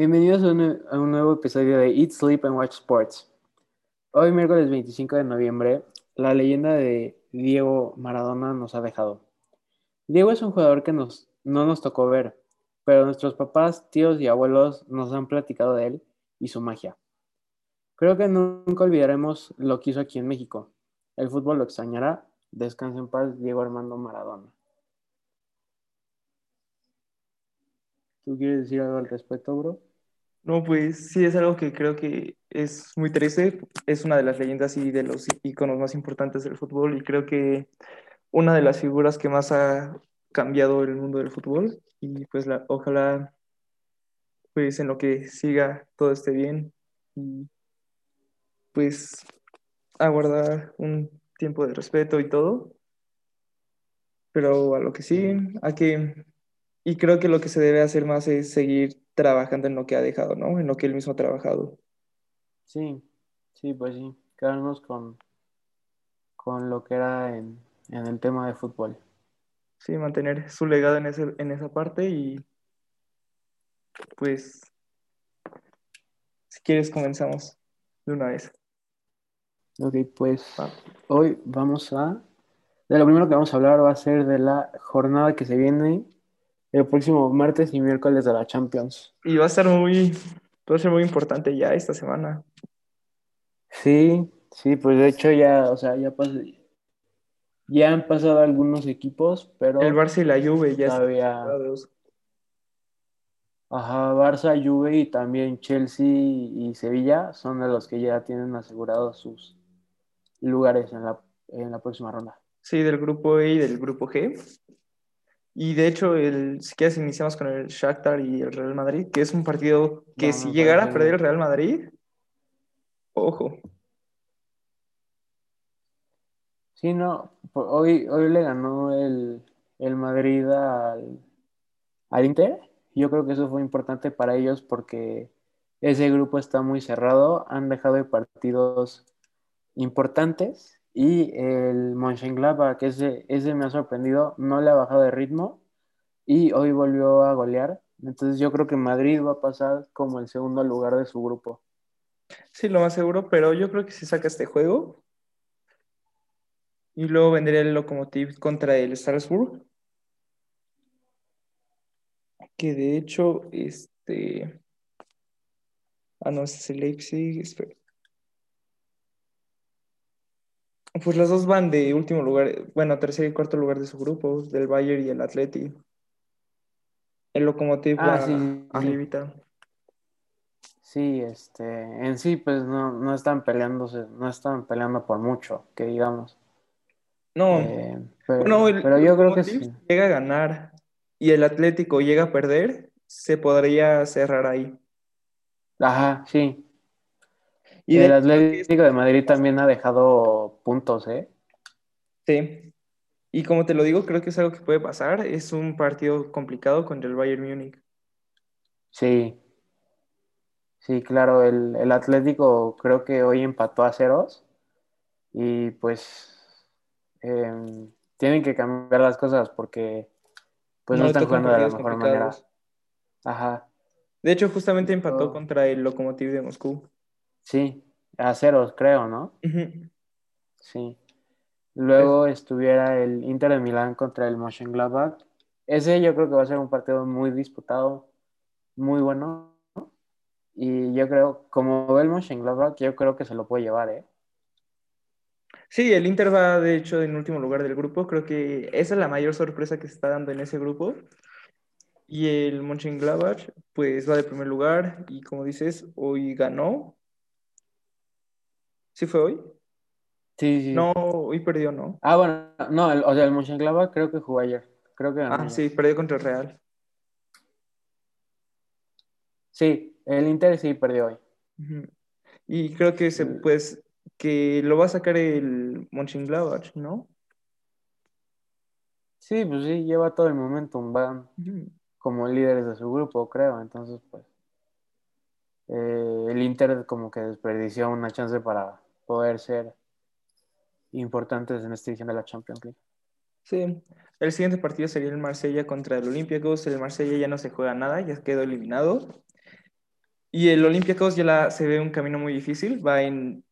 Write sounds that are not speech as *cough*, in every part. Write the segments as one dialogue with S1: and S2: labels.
S1: Bienvenidos a un, nuevo episodio de Eat, Sleep and Watch Sports. Hoy, miércoles 25 de noviembre, la leyenda de Diego Maradona nos ha dejado. Diego es un jugador que nos, no nos tocó ver, pero nuestros papás, tíos y abuelos nos han platicado de él y su magia. Creo que nunca olvidaremos lo que hizo aquí en México. El fútbol lo extrañará. Descansa en paz, Diego Armando Maradona. ¿Tú quieres decir algo al respecto, bro?
S2: No, pues sí, es algo que creo que es muy triste. Es una de las leyendas y de los iconos más importantes del fútbol y creo que una de las figuras que más ha cambiado el mundo del fútbol y pues la, ojalá pues en lo que siga todo esté bien y pues aguardar un tiempo de respeto y todo. Pero a lo que sí, a que y creo que lo que se debe hacer más es seguir trabajando en lo que ha dejado, ¿no? En lo que él mismo ha trabajado.
S1: Sí, sí, pues sí, quedarnos con, con lo que era en, en el tema de fútbol.
S2: Sí, mantener su legado en, ese, en esa parte y pues si quieres comenzamos de una vez.
S1: Ok, pues hoy vamos a... De lo primero que vamos a hablar va a ser de la jornada que se viene el próximo martes y miércoles de la Champions.
S2: Y va a ser muy, va a ser muy importante ya esta semana.
S1: Sí, sí, pues de hecho ya, o sea, ya pasó, ya han pasado algunos equipos, pero
S2: El Barça y la Juve ya
S1: todavía,
S2: están
S1: ajá, Barça, Juve y también Chelsea y Sevilla son de los que ya tienen asegurados sus lugares en la, en la próxima ronda.
S2: Sí, del grupo E y del grupo G. Y de hecho, el, si quieres, iniciamos con el Shakhtar y el Real Madrid, que es un partido que
S1: No,
S2: si llegara a perder el Real Madrid, ojo.
S1: Sí, no, hoy, hoy le ganó el, el Madrid al, al Inter. Yo creo que eso fue importante para ellos porque ese grupo está muy cerrado, han dejado de partidos importantes y el Mönchengladbach, ese, ese me ha sorprendido, no le ha bajado de ritmo y hoy volvió a golear. Entonces yo creo que Madrid va a pasar como el segundo lugar de su grupo.
S2: Sí, lo más seguro, pero yo creo que si saca este juego. Y luego vendría el Lokomotiv contra el Strasbourg. Que de hecho, este. Ah, no, es el Leipzig. espera. Pues los dos van de último lugar, bueno, tercer y cuarto lugar de su grupo, del Bayern y el Atleti. El Lokomotiv
S1: Ah,
S2: va
S1: sí, sí, este, en sí, pues no, no están peleándose, no están peleando por mucho, que digamos.
S2: No,
S1: Eh, pero,
S2: bueno, el
S1: pero yo creo que sí.
S2: llega a ganar y el Atlético llega a perder, se podría cerrar ahí.
S1: Ajá, sí.
S2: Y
S1: El Atlético de Madrid también ha dejado puntos, ¿eh?
S2: Sí. Y como te lo digo, creo que es algo que puede pasar. Es un partido complicado contra el Bayern Múnich.
S1: Sí, sí, claro, el, el Atlético creo que hoy empató a ceros y pues em, tienen que cambiar las cosas porque pues
S2: No
S1: están jugando de la mejor manera. Ajá,
S2: De hecho, justamente empató contra el Lokomotiv de Moscú.
S1: Sí, a ceros creo, ¿no? Sí. Luego estuviera el Inter de Milán contra el Mönchengladbach. Ese yo creo que va a ser un partido muy disputado, muy bueno. Y yo creo, como ve el Mönchengladbach, yo creo que se lo puede llevar, ¿eh?
S2: Sí, el Inter va de hecho en último lugar del grupo. Creo que esa es la mayor sorpresa que se está dando en ese grupo. Y el Mönchengladbach pues va de primer lugar y como dices, hoy ganó. ¿Sí fue hoy?
S1: Sí, sí.
S2: No, hoy perdió, ¿no?
S1: Ah, bueno, no, el- o sea, el Mönchengladbach creo que jugó ayer. Creo que ganó
S2: Ah, sí, perdió contra el Real.
S1: Sí, el Inter sí perdió hoy.
S2: Y creo que se, pues, que lo va a sacar el Mönchengladbach, ¿no?
S1: Sí, pues sí, lleva todo el momentum, van como líderes de su grupo, creo. Entonces, pues, eh, el Inter como que desperdició una chance para poder ser importantes en esta edición de la Champions League.
S2: Sí. El siguiente partido sería el Marsella contra el Olympiacos. El Marsella ya no se juega nada, ya quedó eliminado. Y el Olympiacos ya se ve un camino muy difícil, va en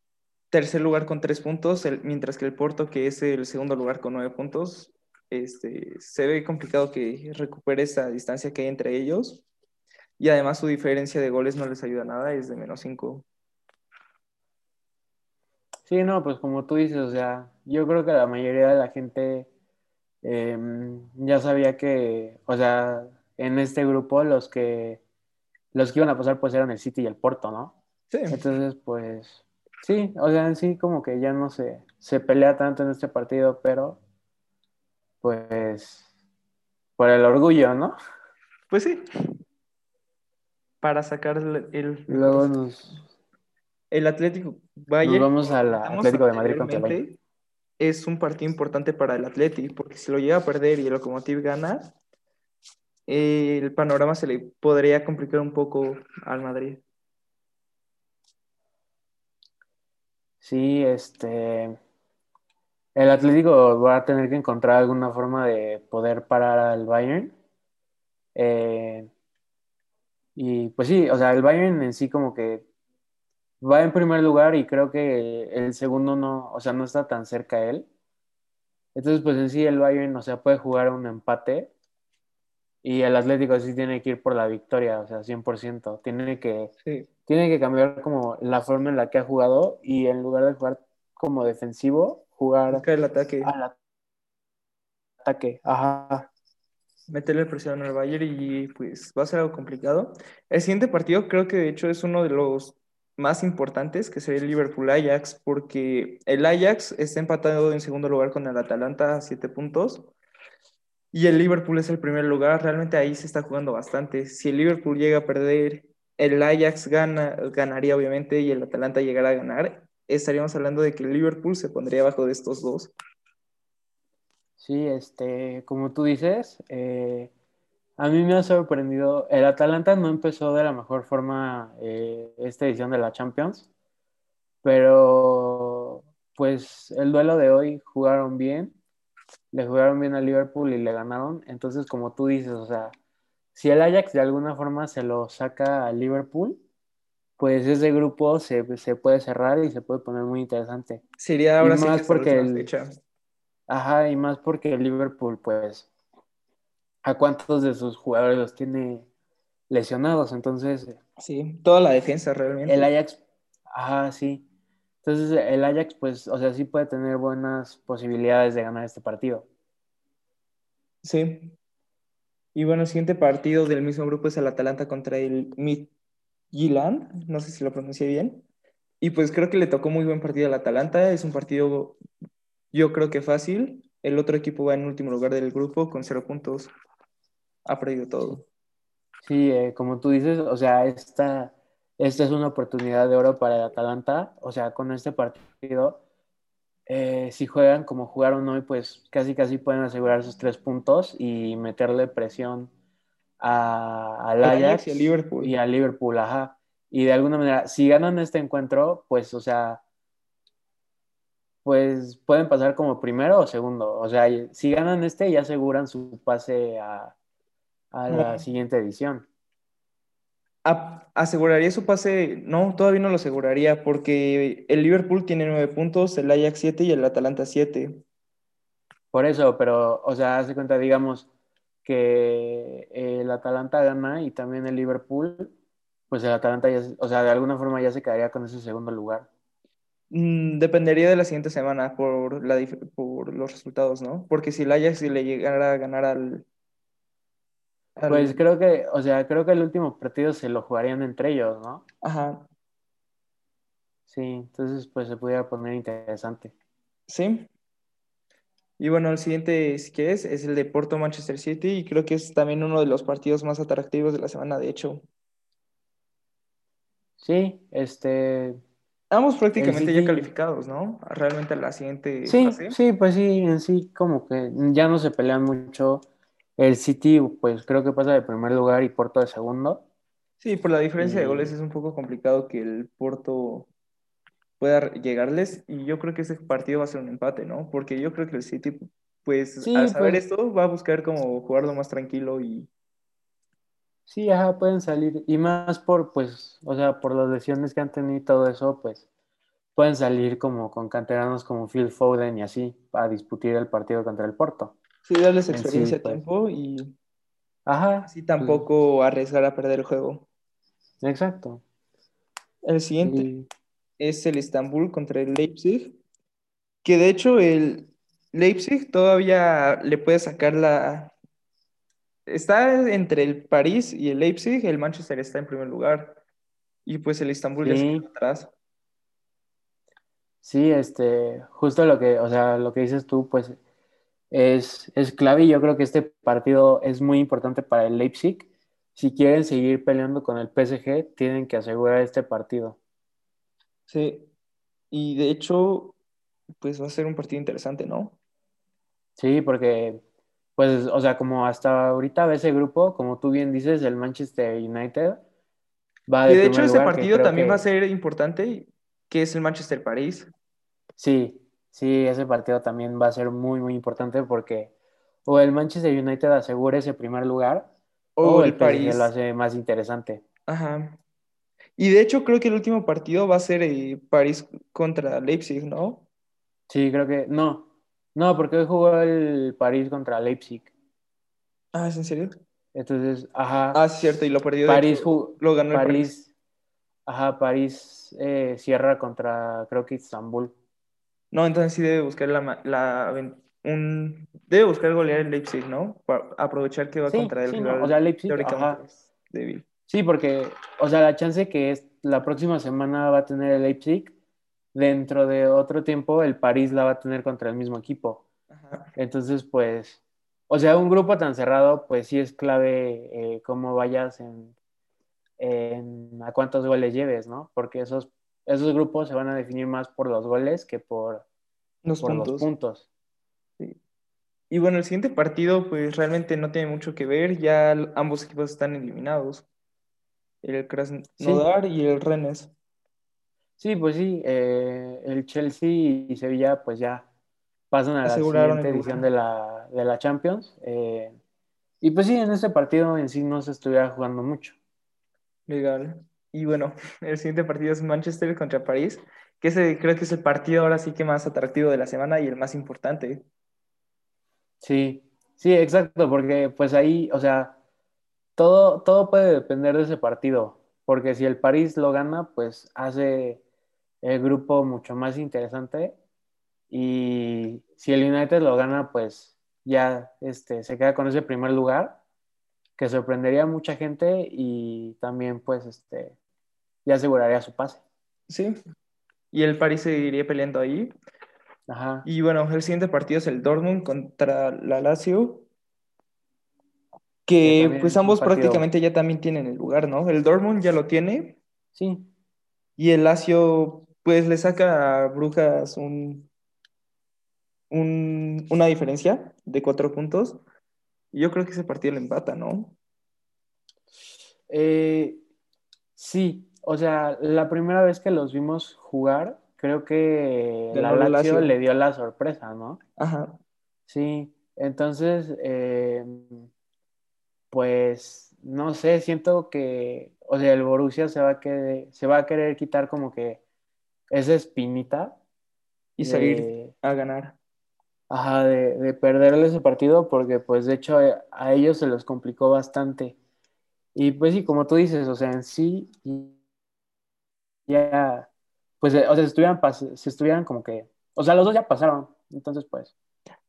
S2: tercer lugar con tres puntos, mientras que el Porto, que es el segundo lugar con nueve puntos, este, se ve complicado que recupere esa distancia que hay entre ellos. Y además su diferencia de goles no les ayuda nada, es de menos cinco.
S1: Sí, no, pues como tú dices, o sea, yo creo que la mayoría de la gente eh, ya sabía que, o sea, en este grupo los que los que iban a pasar pues eran el City y el Porto, ¿no?
S2: Sí,
S1: Entonces, pues sí, o sea, en sí como que ya no se, se pelea tanto en este partido, pero pues por el orgullo, ¿no?
S2: pues sí. Para sacar el, el
S1: Luego nos,
S2: El Atlético
S1: nos
S2: Bayern,
S1: vamos al Atlético de Madrid contra el Bayern.
S2: anteriormente, es un partido importante para el Atleti, porque si lo llega a perder y el Lokomotiv gana, eh, el panorama se le podría complicar un poco al Madrid.
S1: Sí, este, el Atlético va a tener que encontrar alguna forma de poder parar al Bayern. Eh, y pues sí, o sea, el Bayern en sí como que va en primer lugar y creo que el segundo no, o sea, no está tan cerca a él. Entonces, pues en sí el Bayern, o sea, puede jugar un empate y el Atlético sí tiene que ir por la victoria, o sea, 100%. Tiene que,
S2: Sí,
S1: tiene que cambiar como la forma en la que ha jugado y en lugar de jugar como defensivo, jugar
S2: buscar el ataque,
S1: al ataque. Ajá.
S2: meterle presión al Bayern y pues va a ser algo complicado. El siguiente partido creo que de hecho es uno de los más importantes, que sería el Liverpool-Ajax, porque el Ajax está empatado en segundo lugar con el Atalanta a siete puntos. Y el Liverpool es el primer lugar, realmente ahí se está jugando bastante. Si el Liverpool llega a perder, el Ajax gana, ganaría obviamente y el Atalanta llegará a ganar, estaríamos hablando de que el Liverpool se pondría abajo de estos dos.
S1: Sí, este, como tú dices, eh, a mí me ha sorprendido. El Atalanta no empezó de la mejor forma eh, esta edición de la Champions, pero pues el duelo de hoy jugaron bien, le jugaron bien a Liverpool y le ganaron. Entonces, como tú dices, o sea, si el Ajax de alguna forma se lo saca a Liverpool, pues ese grupo se, se puede cerrar y se puede poner muy interesante.
S2: Sería
S1: Y
S2: ahora sí que
S1: más porque el, ajá, y más porque el Liverpool, pues, a cuántos de sus jugadores los tiene lesionados. Entonces,
S2: Sí, toda la defensa
S1: el
S2: realmente.
S1: Ajax, ajá, sí. Entonces, el Ajax, pues, o sea, sí puede tener buenas posibilidades de ganar este partido.
S2: Sí. Y bueno, el siguiente partido del mismo grupo es el Atalanta contra el Midtjylland, no sé si lo pronuncié bien. Y pues creo que le tocó muy buen partido al Atalanta, es un partido yo creo que fácil. El otro equipo va en último lugar del grupo con cero puntos. Ha perdido todo.
S1: Sí, eh, como tú dices, o sea, esta, esta es una oportunidad de oro para el Atalanta. O sea, con este partido, eh, si juegan como jugaron hoy, pues casi casi pueden asegurar sus tres puntos y meterle presión a- al
S2: Ajax y al Liverpool.
S1: y al Liverpool, ajá. Y de alguna manera, si ganan este encuentro, pues, o sea, pues pueden pasar como primero o segundo. O sea, si ganan este, ya aseguran su pase a, a la
S2: No.
S1: siguiente edición.
S2: ¿Aseguraría su pase? No, todavía no lo aseguraría porque el Liverpool tiene nueve puntos, el Ajax siete y el Atalanta siete.
S1: Por eso, pero, o sea, hace cuenta, digamos, que el Atalanta gana y también el Liverpool, pues el Atalanta ya, o sea, de alguna forma ya se quedaría con ese segundo lugar.
S2: Mm, dependería de la siguiente semana por, la, por los resultados, ¿no? Porque si el Ajax le llegara a ganar al-
S1: Pues creo que, o sea, creo que el último partido se lo jugarían entre ellos, ¿no?
S2: Ajá,
S1: Sí, entonces pues se pudiera poner interesante.
S2: sí. Y bueno, el siguiente, si quieres, es el de Porto Manchester City y creo que es también uno de los partidos más atractivos de la semana, de hecho.
S1: Sí, este,
S2: Ambos prácticamente ya calificados, ¿no? Realmente a la siguiente
S1: sí,
S2: fase.
S1: sí, pues sí, en sí como que ya no se pelean mucho. El City, pues creo que pasa de primer lugar y Porto de segundo.
S2: Sí, por la diferencia de goles es un poco complicado que el Porto pueda llegarles y yo creo que ese partido va a ser un empate, ¿no? Porque yo creo que el City, pues
S1: Sí,
S2: al saber
S1: pues-
S2: esto, va a buscar como jugarlo más tranquilo y
S1: Sí, ajá, pueden salir. Y más por, pues, o sea, por las lesiones que han tenido y todo eso, pues, pueden salir como con canteranos como Phil Foden y así, para disputar el partido contra el Porto.
S2: Sí, darles
S1: En sí,
S2: experiencia a
S1: pues,
S2: tiempo y
S1: ajá,
S2: así
S1: pues,
S2: tampoco arriesgar a perder el juego.
S1: exacto.
S2: El siguiente
S1: Y
S2: es el Istanbul contra el Leipzig, que de hecho el Leipzig todavía le puede sacar la... Está entre el París y el Leipzig, el Manchester está en primer lugar y pues el Istanbul
S1: sí,
S2: quedó atrás.
S1: sí, este, justo lo que, o sea, lo que dices tú, pues, es, es clave y yo creo que este partido es muy importante para el Leipzig. Si quieren seguir peleando con el PSG, tienen que asegurar este partido.
S2: Sí, y de hecho, pues va a ser un partido interesante, ¿no?
S1: Sí, porque, pues, o sea, como hasta ahorita ve ese grupo, como tú bien dices, el Manchester United va
S2: Y
S1: de
S2: hecho ese partido también va a ser importante, que es el Manchester París.
S1: sí, sí, ese partido también va a ser muy, muy importante porque o el Manchester United asegura ese primer lugar
S2: O
S1: o el
S2: el
S1: PSG lo
S2: París.
S1: hace más interesante.
S2: Ajá. Y de hecho creo que el último partido va a ser eh, París contra Leipzig, ¿no?
S1: Sí, creo que, no, no, porque hoy jugó el París contra Leipzig.
S2: Ah, ¿es en serio?
S1: Entonces,
S2: Ah,
S1: ajá,
S2: sí, cierto, y lo perdió, hecho,
S1: París,
S2: lo ganó el París.
S1: París, ajá, París eh, cierra contra, creo que Istambul.
S2: No, entonces sí debe buscar la, la un debe buscar golear el Leipzig, ¿no? Para aprovechar que va
S1: Sí,
S2: contra el
S1: sí, no, o sea, Leipzig,
S2: teóricamente débil.
S1: Sí, porque, o sea, la chance que es la próxima semana va a tener el Leipzig, dentro de otro tiempo el París la va a tener contra el mismo equipo.
S2: Ajá.
S1: Entonces, pues, o sea, un grupo tan cerrado, pues sí es clave eh, cómo vayas en, en a cuántos goles lleves, ¿no? Porque esos, esos grupos se van a definir más por los goles que por,
S2: Los
S1: por los
S2: puntos. sí. Y bueno, el siguiente partido, pues realmente no tiene mucho que ver, ya ambos equipos están eliminados. El
S1: Sí,
S2: Krasnodar y el Rennes.
S1: sí, pues sí, eh, el Chelsea y Sevilla pues ya pasan a la
S2: Aseguraron
S1: siguiente edición de la, de la Champions. eh, y pues sí, en este partido en sí no se estuviera jugando mucho.
S2: Legal. Y bueno, *laughs* el siguiente partido es Manchester contra París, que ese creo que es el partido ahora sí que más atractivo de la semana y el más importante.
S1: Sí, sí, exacto, porque pues ahí, o sea, todo, todo puede depender de ese partido, porque si el París lo gana, pues hace el grupo mucho más interesante y si el United lo gana, pues ya este, se queda con ese primer lugar, que sorprendería a mucha gente y también pues este, ya aseguraría su pase.
S2: Sí. Y el París seguiría peleando ahí.
S1: Ajá,
S2: Y bueno, el siguiente partido es el Dortmund contra la Lazio,
S1: que
S2: pues ambos prácticamente ya también tienen el lugar, ¿no? El Dortmund ya lo tiene
S1: sí,
S2: y el Lazio pues le saca a Brujas un, un- una diferencia de cuatro puntos. Yo creo que ese partido lo empata, ¿no?
S1: Eh, sí, o sea, la primera vez que los vimos jugar, creo que la
S2: Ganó el
S1: Lazio
S2: Lazio.
S1: le dio la sorpresa, ¿no?
S2: Ajá.
S1: Sí, entonces, eh, pues, no sé, siento que, o sea, el Borussia se va a querer, se va a querer quitar como que esa espinita
S2: Y salir
S1: de,
S2: a ganar.
S1: Ajá, de, de perderle ese partido, porque pues de hecho a, a ellos se los complicó bastante. Y pues sí, como tú dices, o sea, en sí ya, pues, eh, o sea, si estuvieran, si estuvieran como que, o sea, los dos ya pasaron, entonces, pues,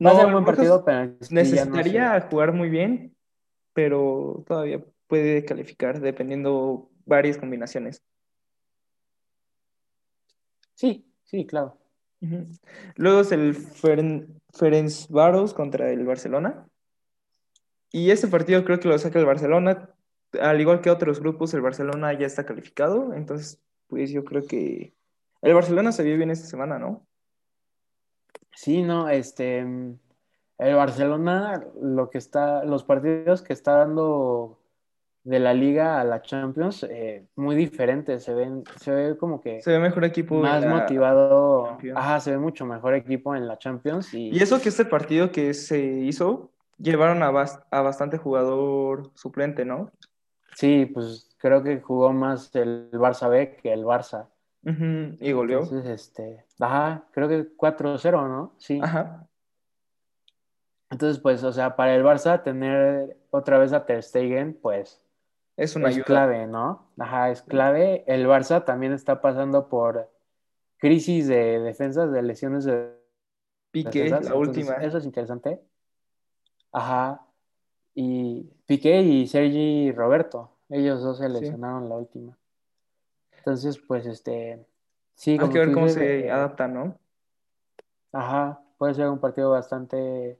S1: va a ser
S2: No,
S1: un
S2: el
S1: buen partido, pero sí no
S2: necesitaría jugar muy bien, pero todavía puede calificar dependiendo varias combinaciones.
S1: Sí, sí, claro.
S2: Luego es el Feren- Ferencváros contra el Barcelona. Y este partido creo que lo saca el Barcelona. Al igual que otros grupos, el Barcelona ya está calificado. Entonces, pues yo creo que el Barcelona se vio bien esta semana, ¿no?
S1: Sí, no, este, el Barcelona, lo que está, los partidos que está dando de la Liga a la Champions, eh, muy diferentes, se ven, se ve como que
S2: Se ve mejor equipo en
S1: más
S2: la
S1: motivado,
S2: Champions.
S1: ajá, se ve mucho mejor equipo en la Champions
S2: Y
S1: y
S2: eso que este partido que se hizo, llevaron a, bas- a bastante jugador suplente, ¿no?
S1: Sí, pues creo que jugó más el Barça B que el Barça.
S2: Y goleó.
S1: Entonces, este, ajá, creo que 4-0, ¿no? Sí.
S2: Ajá,
S1: Entonces, pues, o sea, para el Barça tener otra vez a Ter Stegen, pues
S2: es una
S1: es
S2: ayuda.
S1: clave, ¿no? Ajá, es clave. El Barça también está pasando por crisis de defensas, de lesiones de
S2: Piqué,
S1: defensas.
S2: la
S1: Entonces,
S2: última.
S1: eso es interesante. Ajá. Y Piqué y Sergi Roberto, ellos dos se
S2: Sí.
S1: lesionaron la última. Entonces, pues, este, sí,
S2: Hay que ver cómo
S1: dices,
S2: se
S1: eh,
S2: adapta, ¿no?
S1: ajá, puede ser un partido bastante,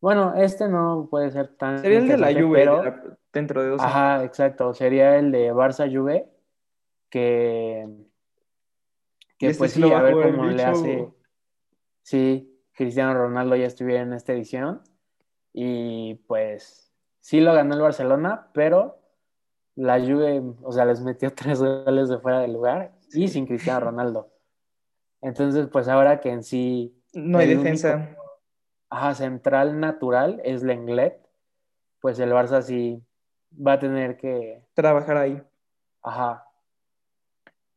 S1: bueno, este no puede ser tan
S2: Sería el de la Juve de
S1: pero,
S2: la- dentro de dos años.
S1: ajá, exacto, sería el de Barça Juve, que, que
S2: este
S1: pues
S2: sí
S1: a ver cómo le
S2: bicho.
S1: hace, sí, Cristiano Ronaldo ya estuviera en esta edición, y pues sí lo ganó el Barcelona, pero la Juve, o sea, les metió *laughs* tres goles de fuera de lugar y sin Cristiano Ronaldo. Entonces, pues ahora que en sí
S2: No hay
S1: el único
S2: defensa.
S1: Ajá, central natural es Lenglet, pues el Barça sí va a tener que,
S2: Trabajar ahí.
S1: ajá,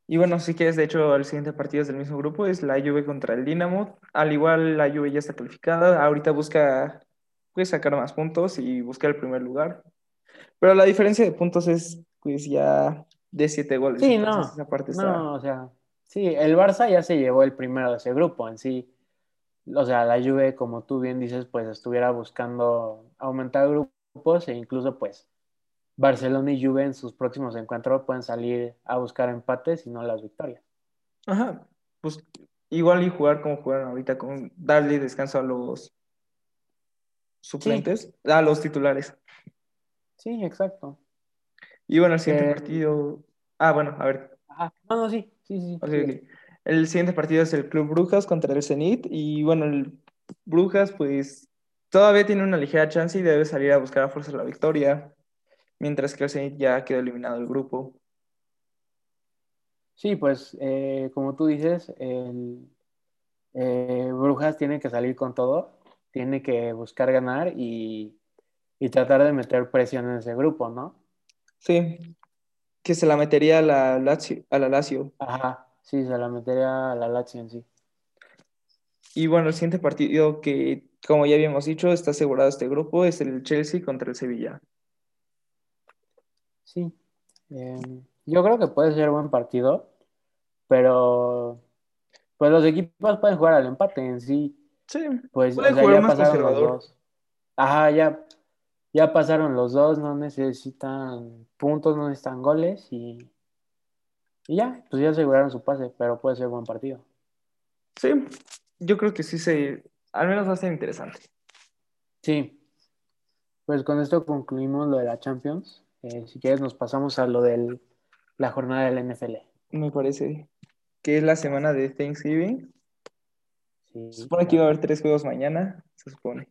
S2: Y bueno, si quieres, de hecho, el siguiente partido es del mismo grupo, es la Juve contra el Dinamo. Al igual, la Juve ya está calificada. Ahorita busca pues, sacar más puntos y buscar el primer lugar. Pero la diferencia de puntos es pues ya de siete goles.
S1: sí,
S2: Entonces,
S1: no,
S2: esa parte está...
S1: no, o sea, sí, el Barça ya se llevó el primero de ese grupo en sí. O sea, la Juve, como tú bien dices, pues estuviera buscando aumentar grupos e incluso pues Barcelona y Juve en sus próximos encuentros pueden salir a buscar empates y no las victorias.
S2: Ajá. Pues igual y jugar como jugaron ahorita, con darle descanso a los suplentes, a los titulares.
S1: Sí, exacto.
S2: Y bueno, el siguiente
S1: Que-
S2: partido... Ah, bueno, a ver,
S1: Ajá. No, no, sí, sí, sí. Sí.
S2: El siguiente partido es el Club Brujas contra el Zenit. Y bueno, el Brujas, pues todavía tiene una ligera chance y debe salir a buscar a fuerza la victoria. Mientras que el Zenit ya quedó eliminado del grupo.
S1: Sí, pues eh, como tú dices, el, eh, Brujas tiene que salir con todo, tiene que buscar ganar y, y tratar de meter presión en ese grupo, ¿no?
S2: Sí, que se la metería a la Lazio. A la Lazio.
S1: Ajá, sí, se la metería a la Lazio en sí.
S2: Y bueno, el siguiente partido que, como ya habíamos dicho, está asegurado este grupo es el Chelsea contra el Sevilla.
S1: Sí, Eh, yo creo que puede ser buen partido, pero pues los equipos pueden jugar al empate en sí.
S2: Sí,
S1: Pues, o sea,
S2: jugar
S1: ya
S2: más
S1: pasaron los dos. Ajá, ya, ya pasaron los dos, no necesitan puntos, no necesitan goles y, y ya, pues ya aseguraron su pase, pero puede ser buen partido.
S2: Sí, yo creo que sí se. Al menos va a ser interesante.
S1: Sí, pues con esto concluimos lo de la Champions. Eh, si quieres nos pasamos a lo de la jornada del NFL.
S2: Me parece que es la semana de Thanksgiving.
S1: Sí,
S2: Se supone que iba a
S1: claro.
S2: haber tres juegos mañana, se supone.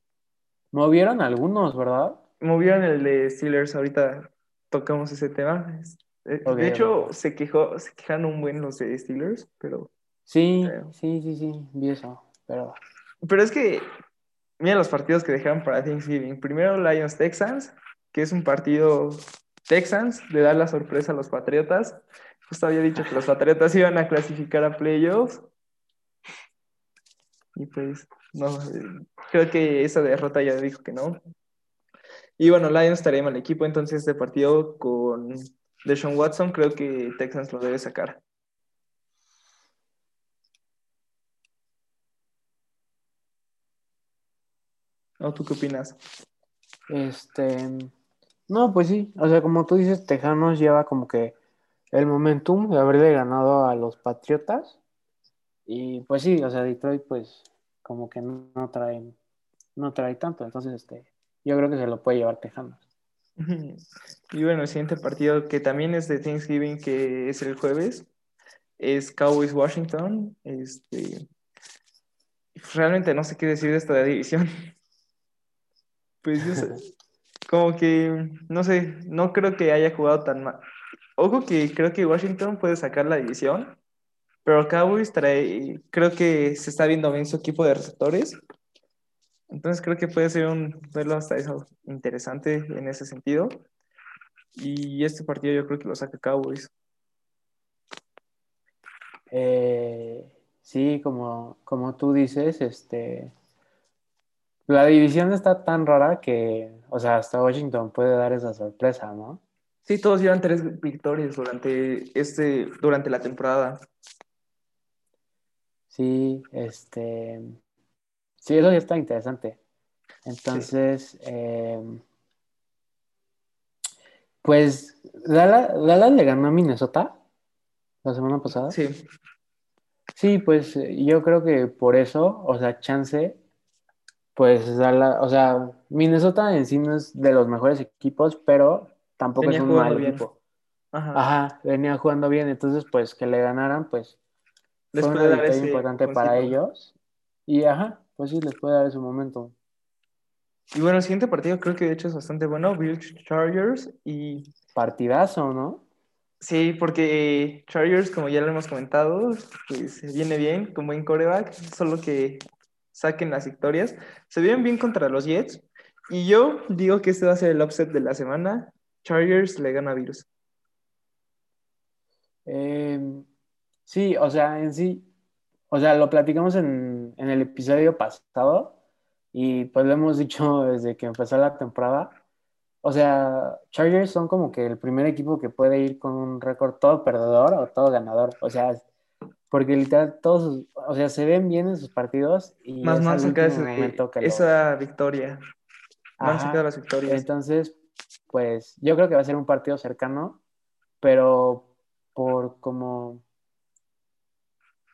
S1: Movieron algunos, ¿verdad?
S2: Movieron el de Steelers, ahorita tocamos ese tema. Eh, De hecho, se quejó, se quejaron un buen los de Steelers, pero,
S1: Sí, sí, sí, sí, vi eso, pero
S2: pero es que, mira los partidos que dejaron para Thanksgiving. Primero Lions Texans, que es un partido Texans de dar la sorpresa a los Patriotas. Justo había dicho que los Patriotas iban a clasificar a playoffs. Y pues, no, creo que esa derrota ya dijo que no. Y bueno, Lions estaría mal equipo, entonces este partido con Deshaun Watson creo que Texans lo debe sacar. ¿O tú qué opinas?
S1: Este, no, pues sí, o sea, como tú dices, Tejanos lleva como que el momentum de haberle ganado a los Patriotas. Y pues sí, o sea, Detroit pues como que no, no trae, no trae tanto. Entonces, este, yo creo que se lo puede llevar Tejanos.
S2: Y bueno, el siguiente partido que también es de Thanksgiving, que es el jueves, es Cowboys Washington. Este, realmente no sé qué decir de esta división. *laughs* Pues yo sé, *laughs* como que, no sé, no creo que haya jugado tan mal. Ojo que creo que Washington puede sacar la división, pero Cowboys trae, creo que se está viendo bien su equipo de receptores. Entonces creo que puede ser un duelo hasta eso interesante en ese sentido. Y este partido yo creo que lo saca Cowboys.
S1: Eh, sí, como, como tú dices, este, la división está tan rara que, o sea, hasta Washington puede dar esa sorpresa, ¿no?
S2: Sí, todos llevan tres victorias durante, este, durante la temporada.
S1: Sí, este, sí, eso ya está interesante. Entonces, eh, pues Dallas, Dallas le ganó a Minnesota la semana pasada.
S2: Sí,
S1: Sí, pues yo creo que por eso, o sea, chance, pues Dallas, o sea, Minnesota en sí no es de los mejores equipos, pero tampoco
S2: venía
S1: es un mal
S2: bien.
S1: equipo.
S2: Ajá.
S1: Ajá, venía jugando bien, entonces pues que le ganaran, pues
S2: Les
S1: fue una victoria importante para ellos. Y ajá, pues sí, les puede dar ese momento.
S2: Y bueno, el siguiente partido creo que de hecho es bastante bueno, Bills Chargers. Y
S1: Partidazo, ¿no?
S2: sí, porque Chargers, como ya lo hemos comentado, pues viene bien, con buen coreback, solo que saquen las victorias. Se vienen bien contra los Jets. Y yo digo que este va a ser el upset de la semana. Chargers le gana a Bills.
S1: Eh, sí, o sea, en sí, o sea, lo platicamos en, en el episodio pasado y pues lo hemos dicho *laughs* desde que empezó la temporada. O sea, Chargers son como que el primer equipo que puede ir con un récord todo perdedor o todo ganador. O sea, porque literal todos, o sea, se ven bien en sus partidos y
S2: Más
S1: momento que los...
S2: esa victoria. Han sacado
S1: Ajá.
S2: las victorias.
S1: Entonces, pues yo creo que va a ser un partido cercano, pero por como,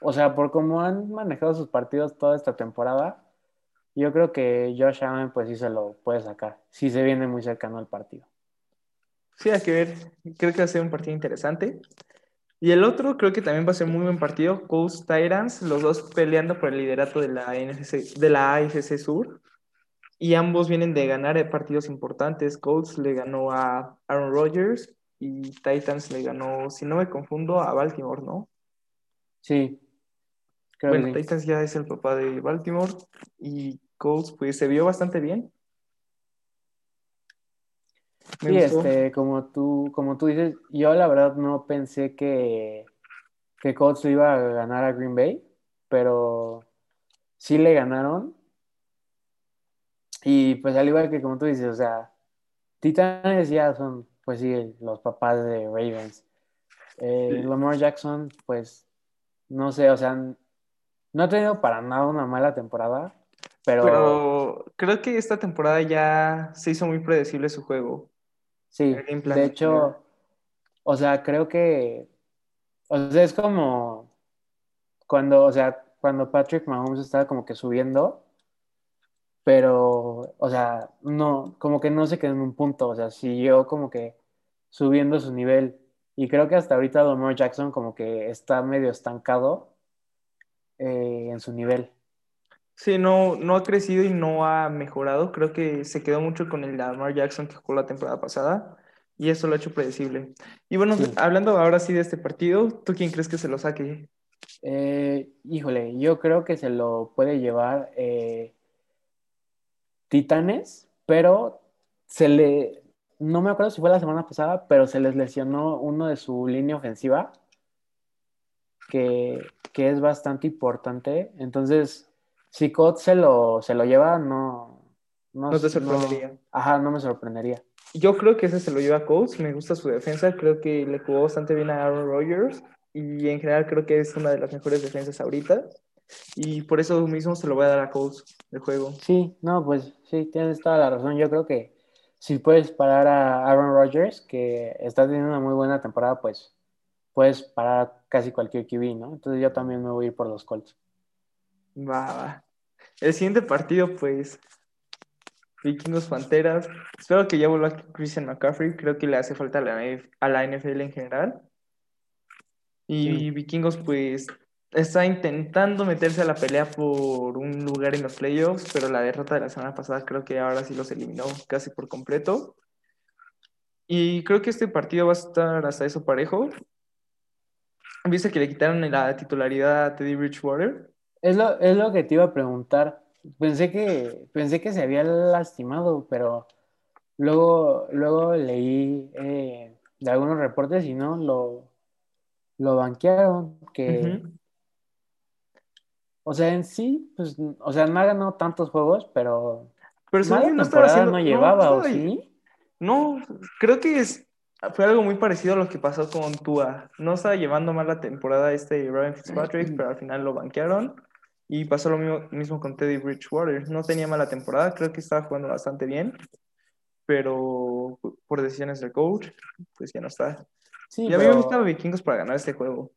S1: o sea, por cómo han manejado sus partidos toda esta temporada, yo creo que Josh Allen pues sí se lo puede sacar, si se viene muy cercano el partido.
S2: Sí, hay que ver. Creo que va a ser un partido interesante. Y el otro creo que también va a ser muy buen partido. Colts Titans, los dos peleando por el liderato de la, NFC, de la AFC Sur. Y ambos vienen de ganar partidos importantes. Colts le ganó a Aaron Rodgers y Titans le ganó, si no me confundo, a Baltimore, ¿no?
S1: Sí, creo
S2: bueno,
S1: sí.
S2: Titans ya es el papá de Baltimore y Colts pues se vio bastante bien. Me
S1: Sí,
S2: gustó.
S1: este, como tú, como tú dices, yo la verdad no pensé que, que Colts le iba a ganar a Green Bay, pero sí le ganaron. Y pues al igual que como tú dices, o sea, Titanes ya son, pues sí, los papás de Ravens. Eh,
S2: Sí.
S1: Lamar Jackson, pues, no sé, o sea, no ha tenido para nada una mala temporada, pero,
S2: Pero creo que esta temporada ya se hizo muy predecible su juego.
S1: sí, de hecho, o sea, creo que, o sea, es como cuando, o sea, cuando Patrick Mahomes estaba como que subiendo, pero, o sea, no, como que no se quedó en un punto, o sea, siguió como que subiendo su nivel. Y creo que hasta ahorita Lamar Jackson como que está medio estancado eh, en su nivel.
S2: Sí, no, no ha crecido y no ha mejorado. Creo que se quedó mucho con el Lamar Jackson que jugó la temporada pasada y eso lo ha hecho predecible. Y bueno,
S1: Sí.
S2: hablando ahora sí de este partido, ¿tú quién crees que se lo saque?
S1: Eh, híjole, yo creo que se lo puede llevar eh, Titanes, pero se le, no me acuerdo si fue la semana pasada, pero se les lesionó uno de su línea ofensiva, que, que es bastante importante. Entonces, si Colts se lo, se lo lleva, no, no,
S2: No te sorprendería.
S1: ajá, no me sorprendería.
S2: Yo creo que ese se lo lleva a me gusta su defensa, creo que le jugó bastante bien a Aaron Rodgers y en general creo que es una de las mejores defensas ahorita y por eso mismo se lo voy a dar a Colts el juego.
S1: Sí, no, pues sí, tienes toda la razón. Yo creo que si puedes parar a Aaron Rodgers, que está teniendo una muy buena temporada, pues puedes parar casi cualquier QB, ¿no? Entonces yo también me voy a ir por los Colts.
S2: Va, va. El siguiente partido, pues, Vikingos Panteras. Espero que ya vuelva Christian McCaffrey. Creo que le hace falta a la, a la NFL en general. Y
S1: Sí.
S2: Vikingos, pues, está intentando meterse a la pelea por un lugar en los playoffs, pero la derrota de la semana pasada creo que ahora sí los eliminó casi por completo. Y creo que este partido va a estar hasta eso parejo. ¿Viste que le quitaron la titularidad a Teddy Bridgewater?
S1: Es lo, es lo que te iba a preguntar. Pensé que, pensé que se había lastimado, pero luego, luego leí eh, de algunos reportes y no, lo, lo banquearon, que, o sea, en sí, pues, o sea, no ha ganado tantos juegos, pero
S2: Pero no estaba
S1: temporada no llevaba, ¿o sí?
S2: no, creo que es, fue algo muy parecido a lo que pasó con Tua. No estaba llevando mal la temporada este Ryan Fitzpatrick, pero al final lo banquearon. Y pasó lo mismo, mismo con Teddy Bridgewater. No tenía mala temporada, creo que estaba jugando bastante bien, pero por decisiones del coach, pues ya no está.
S1: Sí,
S2: Y a mí me gustaba
S1: pero,
S2: Vikingos para ganar este juego.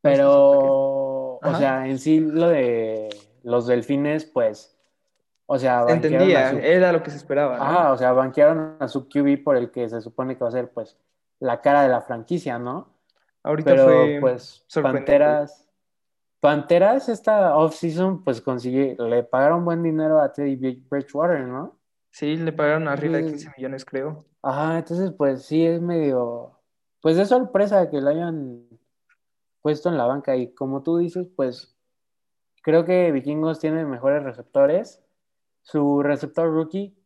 S1: Pero, o sea, en sí lo de los delfines, pues, o sea,
S2: Se entendía,
S1: su,
S2: era lo que se esperaba, ¿no?
S1: ajá, o sea, banquearon a su QB por el que se supone que va a ser, pues, la cara de la franquicia, ¿no?
S2: Ahorita
S1: Pero,
S2: fue
S1: pues. Panteras, Panteras esta offseason, pues, consigue, le pagaron buen dinero a Teddy Bridgewater, ¿no?
S2: Sí, le pagaron arriba de 15
S1: Entonces,
S2: millones, creo.
S1: ajá, entonces, pues, sí, es medio, pues, de sorpresa que lo hayan puesto en la banca y como tú dices, pues, Creo que Vikingos tiene mejores receptores. Su receptor rookie,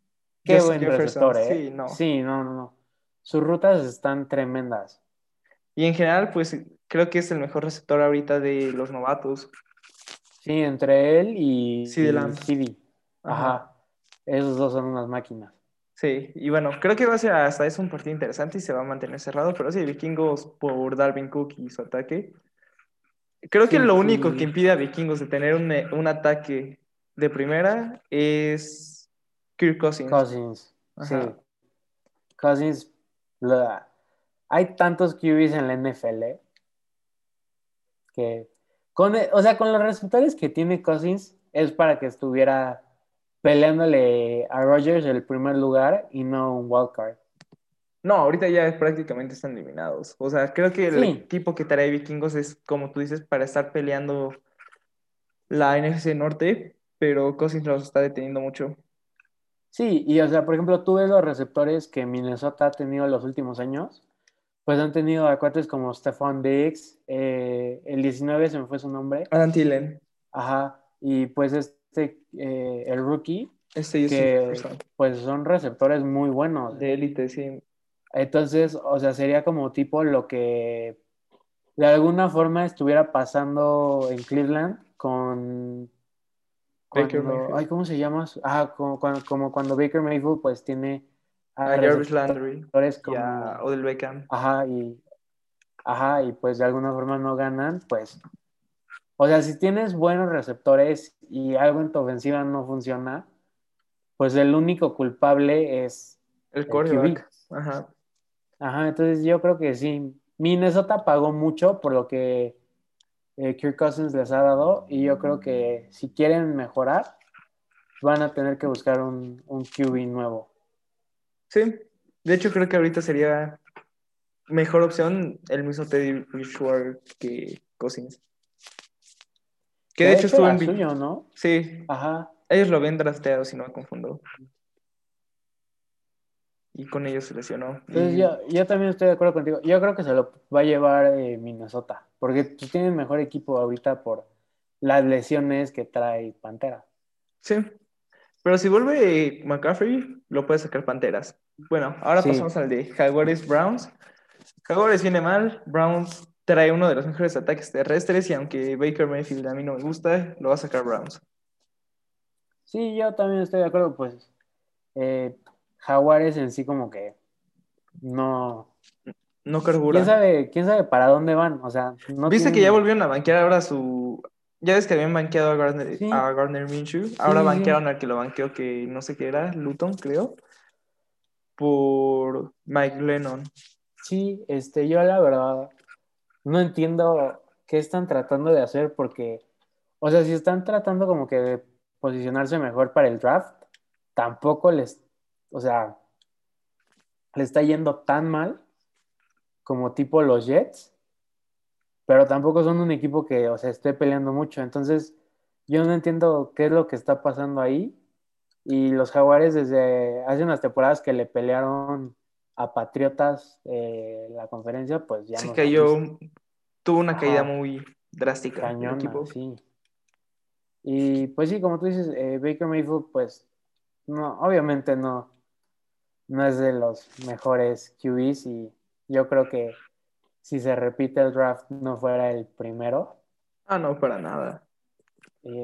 S1: qué buen
S2: Jefferson,
S1: receptor, ¿eh?
S2: sí, no.
S1: Sí, no, no, no. Sus rutas están tremendas.
S2: Y en general, pues creo que es el mejor receptor ahorita de los novatos.
S1: Sí, entre él y,
S2: CD.
S1: CD.
S2: Ajá.
S1: Ajá. Esos dos son unas máquinas.
S2: Sí, y bueno, creo que va a ser hasta es un partido interesante y se va a mantener cerrado, pero sí, Vikingos por Dalvin Cook y su ataque. Creo que
S1: Sí,
S2: lo único que
S1: y
S2: impide a Vikingos de tener un, un ataque de primera es Kirk Cousins.
S1: Cousins.
S2: Ajá.
S1: Sí. Cousins. la- Hay tantos QBs en la NFL que con, o sea, con los receptores que tiene Cousins es para que estuviera peleándole a Rodgers el primer lugar y no un wildcard.
S2: No, ahorita ya prácticamente están eliminados. O sea, creo que el
S1: Sí,
S2: equipo que trae Vikingos es, como tú dices, para estar peleando la NFC Norte, pero Cousins los está deteniendo mucho.
S1: sí, y o sea, por ejemplo, tú ves los receptores que Minnesota ha tenido los últimos años, pues han tenido a cuates como Stephon Diggs, eh, el 19 se me fue su nombre,
S2: Adam Thielen,
S1: ajá, y pues este, eh, el rookie,
S2: este
S1: que pues son receptores muy buenos.
S2: de élite, sí.
S1: Entonces, o sea, sería como tipo lo que de alguna forma estuviera pasando en Cleveland con
S2: Baker
S1: ay. ¿cómo se llama? Ah, como, cuando, como cuando Baker Mayfield pues tiene a
S2: A Jarvis Landry
S1: receptores
S2: y a
S1: como,
S2: Odell Beckham.
S1: ajá, y, ajá, y pues de alguna forma no ganan, pues, o sea, si tienes buenos receptores y algo en tu ofensiva no funciona, pues el único culpable es
S2: El
S1: el
S2: quarterback.
S1: QB.
S2: Ajá.
S1: Ajá, entonces yo creo que sí. Minnesota pagó mucho por lo que eh, Kirk Cousins les ha dado y yo creo que si quieren mejorar van a tener que buscar un, un QB nuevo.
S2: Sí. De hecho, creo que ahorita sería mejor opción el mismo Teddy Bridgewater que Cousins. Que de hecho estuvo
S1: era
S2: en...
S1: Suyo, ¿no?
S2: Sí.
S1: Ajá.
S2: Ellos lo ven drafteado, si no me confundo. Y con ellos se lesionó.
S1: Entonces
S2: Y
S1: yo, yo también estoy de acuerdo contigo. Yo creo que se lo va a llevar eh, Minnesota porque pues, tienen mejor equipo ahorita por las lesiones que trae Pantera.
S2: sí. Pero si vuelve McCaffrey, lo puede sacar Panteras. Bueno, ahora
S1: Sí.
S2: pasamos al de Jaguares Browns. Jaguares viene mal. Browns trae uno de los mejores ataques terrestres. Y aunque Baker Mayfield a mí no me gusta, lo va a sacar Browns.
S1: Sí, yo también estoy de acuerdo, pues eh, Jaguares en sí como que no,
S2: No carbura.
S1: ¿Quién sabe, quién sabe para dónde van? O sea, no
S2: ¿Viste que ya volvieron a banquear ahora su. Ya ves que habían banqueado a Gardner,
S1: Sí.
S2: a Gardner Minshew. Ahora
S1: sí, sí.
S2: banquearon al que lo banqueó, que no sé qué era, Luton, creo. Por Mike Lennon.
S1: Sí, este, yo la verdad no entiendo qué están tratando de hacer porque, o sea, si están tratando como que de posicionarse mejor para el draft, tampoco les, o sea, le está yendo tan mal como tipo los Jets, pero tampoco son un equipo que, o sea, esté peleando mucho. Entonces, yo no entiendo qué es lo que está pasando ahí. Y los Jaguares desde hace unas temporadas que le pelearon a Patriotas eh, la conferencia, pues ya no
S2: cayó. Tuvo una
S1: Ajá.
S2: caída muy drástica.
S1: cañona,
S2: equipo.
S1: sí. Y pues sí, como tú dices, eh, Baker Mayfield, pues no, obviamente no, no es de los mejores QBs y yo creo que si se repite el draft no fuera el primero.
S2: Ah, no, para nada.
S1: Y,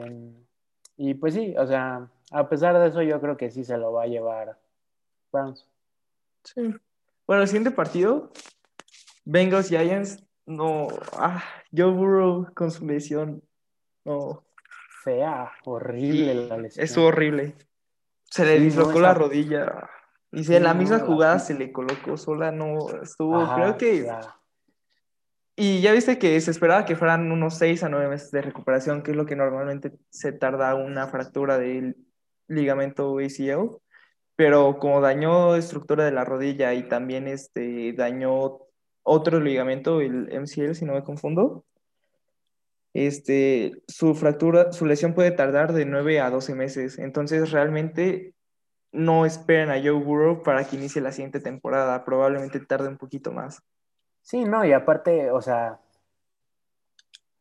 S1: y pues sí, o sea, a pesar de eso yo creo que sí se lo va a llevar Browns.
S2: Sí. Bueno, el siguiente partido, Bengals Giants, no, ah, Joe Burrow con su lesión, no.
S1: Fea, horrible la lesión.
S2: Estuvo horrible. Se le
S1: Sí, no,
S2: dislocó la rodilla. Y si en la misma jugada se le colocó sola, no, estuvo,
S1: Ajá,
S2: creo que...
S1: la-
S2: Y ya viste que se esperaba que fueran unos 6 a 9 meses de recuperación, que es lo que normalmente se tarda una fractura del ligamento ACL, pero como dañó estructura de la rodilla y también este, dañó otro ligamento, el MCL, si no me confundo, este, su fractura, su lesión puede tardar de 9 a 12 meses. Entonces realmente no esperen a Joe Burrow para que inicie la siguiente temporada, probablemente tarde un poquito más.
S1: Sí, no, y aparte, o sea,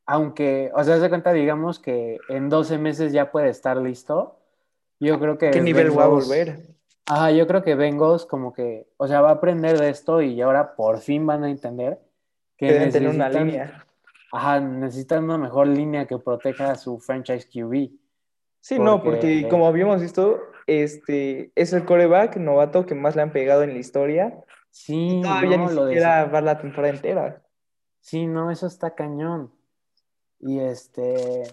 S1: aunque, o sea, se cuenta, digamos que en 12 meses ya puede estar listo, yo creo que...
S2: ¿Qué nivel va a volver?
S1: Ajá, yo creo que Bengals como que, o sea, va a aprender de esto y ahora por fin van a entender que
S2: deben tener una línea.
S1: Ajá, necesitan una mejor línea que proteja a su franchise QB.
S2: Sí, no,
S1: Porque-
S2: porque como habíamos visto, este es el coreback novato que más le han pegado en la historia.
S1: Sí,
S2: Todavía
S1: no,
S2: ni
S1: lo de-
S2: siquiera va la temporada entera.
S1: Sí, no, eso está cañón. Y este.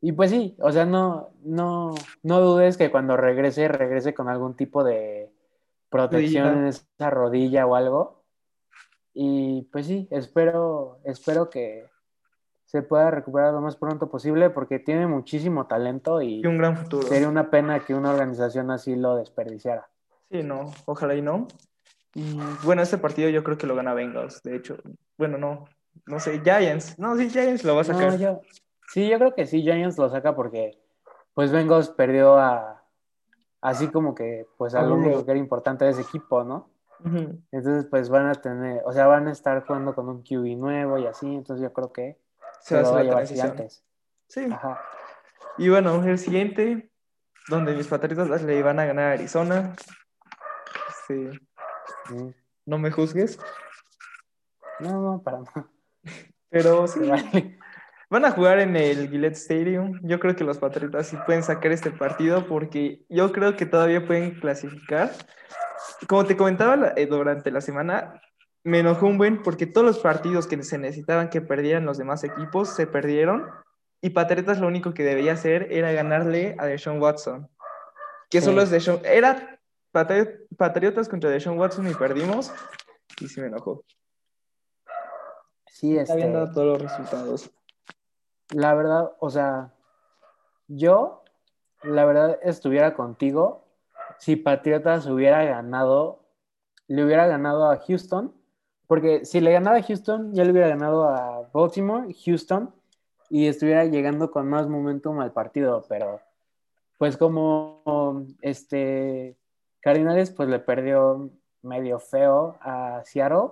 S1: Y pues sí, o sea, no, no, no dudes que cuando regrese, regrese con algún tipo de protección
S2: Rodilla.
S1: en esa rodilla o algo. Y pues sí, espero, espero que se pueda recuperar lo más pronto posible porque tiene muchísimo talento y
S2: Y un gran futuro.
S1: sería una pena que una organización así lo desperdiciara.
S2: Sí, no, ojalá y no. Y bueno, este partido yo creo que lo gana Bengals, de hecho. Bueno, no, no sé, Giants. No, sí, Giants lo va a sacar.
S1: No, yo, sí, yo creo que sí, Giants lo saca porque pues Bengals perdió a así como que pues al único que era importante de ese equipo, ¿no? Entonces pues van a tener, o sea, van a estar jugando con un QB nuevo y así, entonces yo creo que
S2: Se va a hacer la transición.
S1: Gigantes.
S2: Sí.
S1: Ajá.
S2: Y bueno, el siguiente, donde mis patriotas le van a ganar a Arizona. Este,
S1: Mm.
S2: no me juzgues,
S1: No, no, para nada.
S2: pero sí.
S1: Vale.
S2: Van a jugar en el Gillette Stadium. Yo creo que los Patriotas sí pueden sacar este partido porque yo creo que todavía pueden clasificar. Como te comentaba eh, durante la semana, me enojó un buen porque todos los partidos que se necesitaban que perdieran los demás equipos se perdieron y Patriotas lo único que debía hacer era ganarle a Deshaun Watson. Que
S1: Sí.
S2: solo es Deshaun. Era Patri- Patriotas contra Deshaun Watson y perdimos y sí me enojó.
S1: Sí,
S2: Está
S1: este,
S2: viendo todos los resultados.
S1: la verdad, o sea, yo, la verdad, estuviera contigo si Patriotas hubiera ganado, le hubiera ganado a Houston, porque si le ganaba a Houston, ya le hubiera ganado a Baltimore, Houston, y estuviera llegando con más momentum al partido, pero pues como este Cardinales pues le perdió medio feo a Seattle,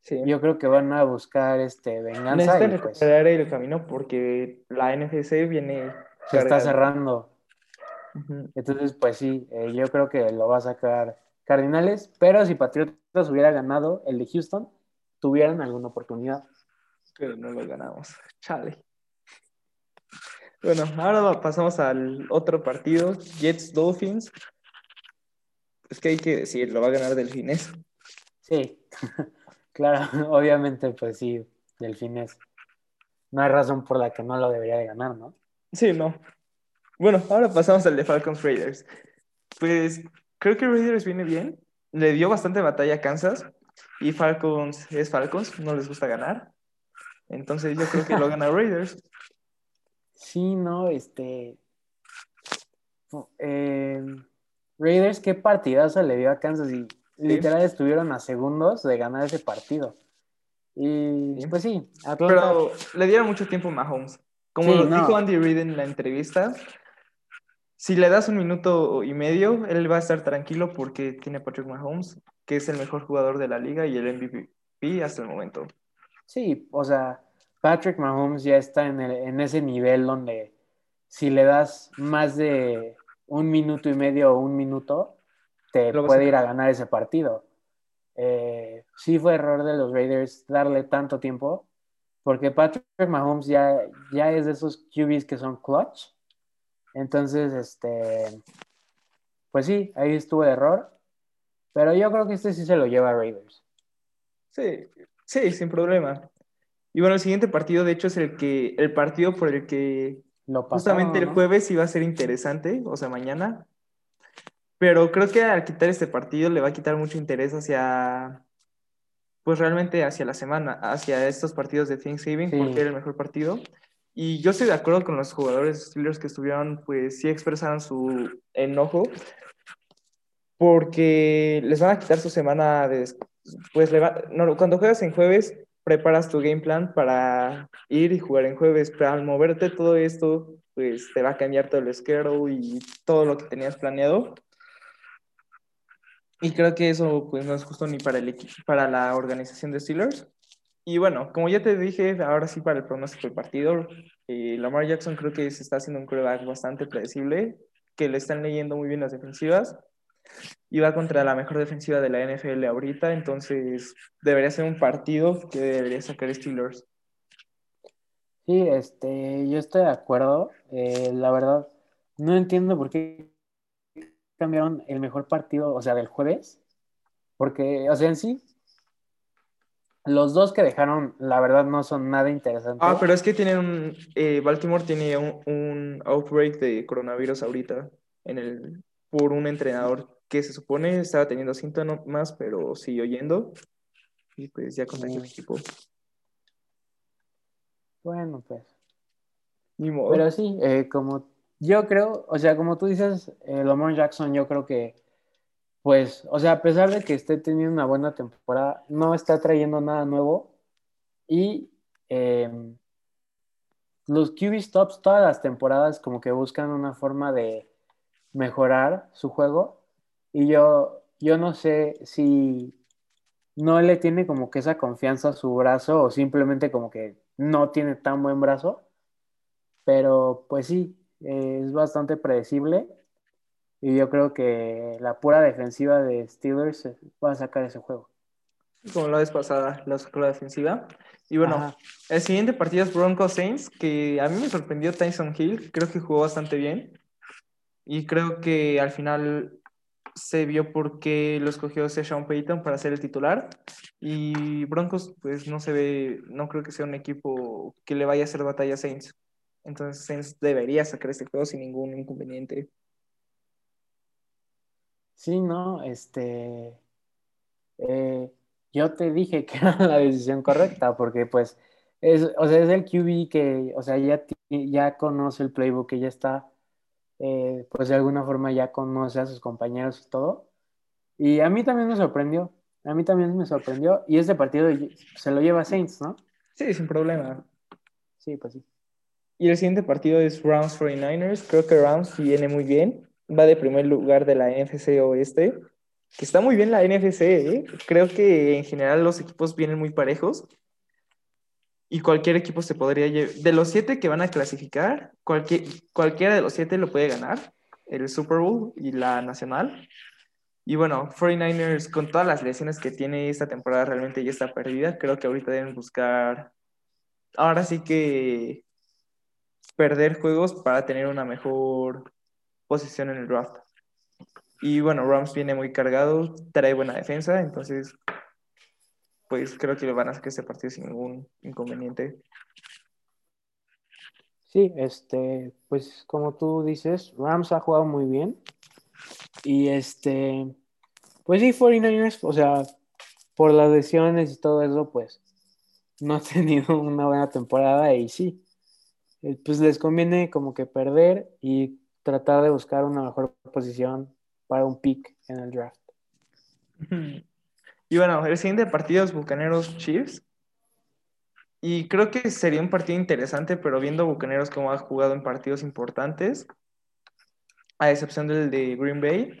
S2: Sí.
S1: yo creo que van a buscar este venganza
S2: Necesitan
S1: pues
S2: recuperar el camino porque la NFC viene
S1: se está cerrando. Entonces, pues sí, eh, yo creo que lo va a sacar Cardinales, pero si Patriotas hubiera ganado el de Houston, tuvieran alguna oportunidad.
S2: Pero no lo ganamos. Chale. Bueno, ahora pasamos al otro partido, Jets Dolphins. Es que hay que decir, lo va a ganar Delfines.
S1: Sí, *laughs* claro, *laughs* obviamente, pues sí, Delfines. No hay razón por la que no lo debería de ganar, ¿no?
S2: Sí, no. Bueno, ahora pasamos al de Falcons Raiders. Pues creo que Raiders viene bien. Le dio bastante batalla a Kansas. Y Falcons es Falcons, no les gusta ganar. Entonces yo creo que lo gana Raiders. *laughs*
S1: Sí, no, este. eh, Raiders, qué partidazo le dio a Kansas y literal estuvieron a segundos de ganar ese partido. Y
S2: Sí.
S1: pues sí, Atlanta.
S2: Pero le dieron mucho tiempo a Mahomes. Como
S1: Sí,
S2: lo
S1: no.
S2: dijo Andy Reid en la entrevista, si le das un minuto y medio, él va a estar tranquilo porque tiene a Patrick Mahomes, que es el mejor jugador de la liga y el MVP hasta el momento.
S1: Sí, o sea, Patrick Mahomes ya está en, el- en ese nivel donde si le das más de un minuto y medio o un minuto te puede ir a ganar ese partido. Eh, sí fue error de los Raiders darle tanto tiempo, porque Patrick Mahomes ya, ya es de esos QBs que son clutch. Entonces, este, pues sí, ahí estuvo el error. Pero yo creo que este sí se lo lleva a Raiders.
S2: Sí, sí, sin problema. Y bueno, el siguiente partido, de hecho, es el que, el partido por el que justamente el jueves iba a ser interesante, o sea, mañana. Pero creo que al quitar este partido le va a quitar mucho interés hacia, pues realmente hacia la semana, hacia estos partidos de Thanksgiving, porque era el mejor partido. Y yo estoy de acuerdo con los jugadores Steelers que estuvieron, pues sí expresaron su enojo, porque les van a quitar su semana de... Pues no, cuando juegas en jueves, preparas tu game plan para ir y jugar en jueves, pero al moverte todo esto, pues te va a cambiar todo el schedule y todo lo que tenías planeado. Y creo que eso pues no es justo ni para el equipo, para la organización de Steelers. Y bueno, como ya te dije, ahora sí para el pronóstico del partido, eh, Lamar Jackson creo que se está haciendo un quarterback bastante predecible, que le están leyendo muy bien las defensivas va contra la mejor defensiva de la NFL ahorita, entonces debería ser un partido que debería sacar Steelers.
S1: Sí, este, yo estoy de acuerdo. Eh, la verdad, no entiendo por qué cambiaron el mejor partido, o sea, del jueves, porque, o sea, en sí, los dos que dejaron, la verdad, no son nada interesantes.
S2: Ah, pero es que tienen un, eh, Baltimore tiene un, un, outbreak de coronavirus ahorita en el, por un entrenador que se supone estaba teniendo síntomas, pero siguió yendo y pues ya contagió el equipo.
S1: Bueno, pues. Ni modo. Pero sí, eh, como yo creo, o sea, como tú dices, eh, Lamar Jackson, yo creo que, pues, o sea, a pesar de que esté teniendo una buena temporada, no está trayendo nada nuevo. Y em, los QB stops todas las temporadas como que buscan una forma de mejorar su juego. Y yo, yo no sé si no le tiene como que esa confianza a su brazo o simplemente como que no tiene tan buen brazo. Pero pues sí, es bastante predecible y yo creo que la pura defensiva de Steelers va a sacar ese juego.
S2: Como la vez pasada, la sacó la defensiva. Y bueno, el siguiente partido es Broncos Saints, que a mí me sorprendió Tyson Hill, creo que jugó bastante bien. Y creo que al final se vio por qué lo escogió Sean Payton para ser el titular. Y Broncos, pues no se ve, no creo que sea un equipo que le vaya a hacer batalla a Saints. Entonces debería sacar este juego sin ningún inconveniente.
S1: Sí, no, este. Eh, yo te dije que *laughs* era la decisión correcta, porque pues es, o sea, es el QB que, o sea, ya, ya conoce el playbook, que ya está, eh, pues de alguna forma ya conoce a sus compañeros y todo. Y a mí también me sorprendió, a mí también me sorprendió, y este partido se lo lleva Saints, ¿no?
S2: Sí, sin problema.
S1: Sí, pues sí.
S2: Y el siguiente partido es Rams 49ers. Creo que Rams viene muy bien. Va de primer lugar de la NFC Oeste. Que está muy bien la NFC, ¿eh? Creo que en general los equipos vienen muy parejos. Y cualquier equipo se podría llevar. De los siete que van a clasificar, cualquier, cualquiera de los siete lo puede ganar. El Super Bowl y la Nacional. Y bueno, 49ers, con todas las lesiones que tiene esta temporada, realmente ya está perdida. Creo que ahorita deben buscar. Ahora sí que perder juegos para tener una mejor posición en el draft. Y bueno, Rams viene muy cargado, trae buena defensa, entonces pues creo que lo van a hacer este partido sin ningún inconveniente.
S1: Sí, este, pues como tú dices, Rams ha jugado muy bien. Y este, pues sí, 49ers, o sea, por las lesiones y todo eso, pues no ha *laughs* tenido una buena temporada y sí, eh, pues les conviene como que perder y tratar de buscar una mejor posición para un pick en el draft.
S2: Y bueno, el siguiente partido es Bucaneros Chiefs. Y creo que sería un partido interesante, pero viendo Bucaneros como ha jugado en partidos importantes, a excepción del de Green Bay,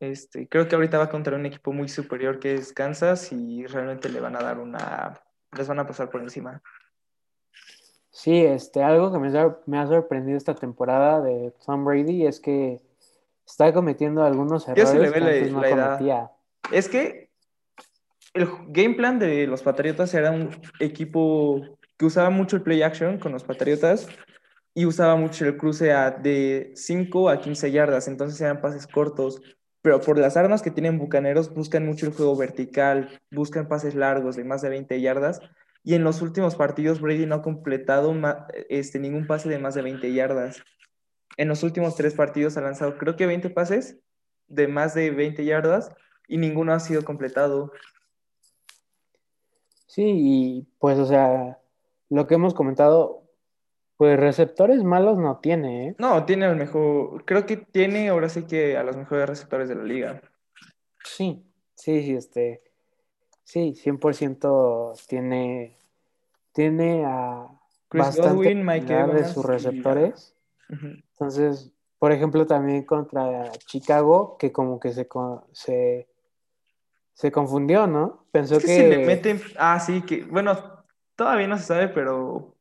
S2: este, creo que ahorita va contra un equipo muy superior que es Kansas y realmente le van a dar una, les van a pasar por encima.
S1: Sí, este, algo que me, ha sorprendido esta temporada de Tom Brady es que está cometiendo algunos
S2: Ya se le
S1: errores
S2: ve
S1: que
S2: la,
S1: antes no
S2: la edad.
S1: cometía.
S2: Es que el game plan de los Patriotas era un equipo que usaba mucho el play action con los Patriotas y usaba mucho el cruce a- de 5 a 15 yardas, entonces eran pases cortos. Pero por las armas que tienen Bucaneros, buscan mucho el juego vertical, buscan pases largos de más de 20 yardas. Y en los últimos partidos, Brady no ha completado este, ningún pase de más de 20 yardas. En los últimos tres partidos ha lanzado, creo que 20 pases de más de 20 yardas y ninguno ha sido completado.
S1: Sí, y pues, o sea, lo que hemos comentado, pues receptores malos no tiene, ¿eh?
S2: No, tiene el mejor, creo que tiene ahora sí que a los mejores receptores de la liga.
S1: Sí, sí, sí, este, sí, 100% tiene, tiene a
S2: Chris
S1: bastante
S2: Godwin, Mike
S1: calidad de sus
S2: y-
S1: receptores. Entonces, por ejemplo, también contra Chicago, que como que se, se, se confundió, ¿no? Pensó
S2: Es que,
S1: que,
S2: si le meten, ah, sí, que, bueno, todavía no se sabe, pero,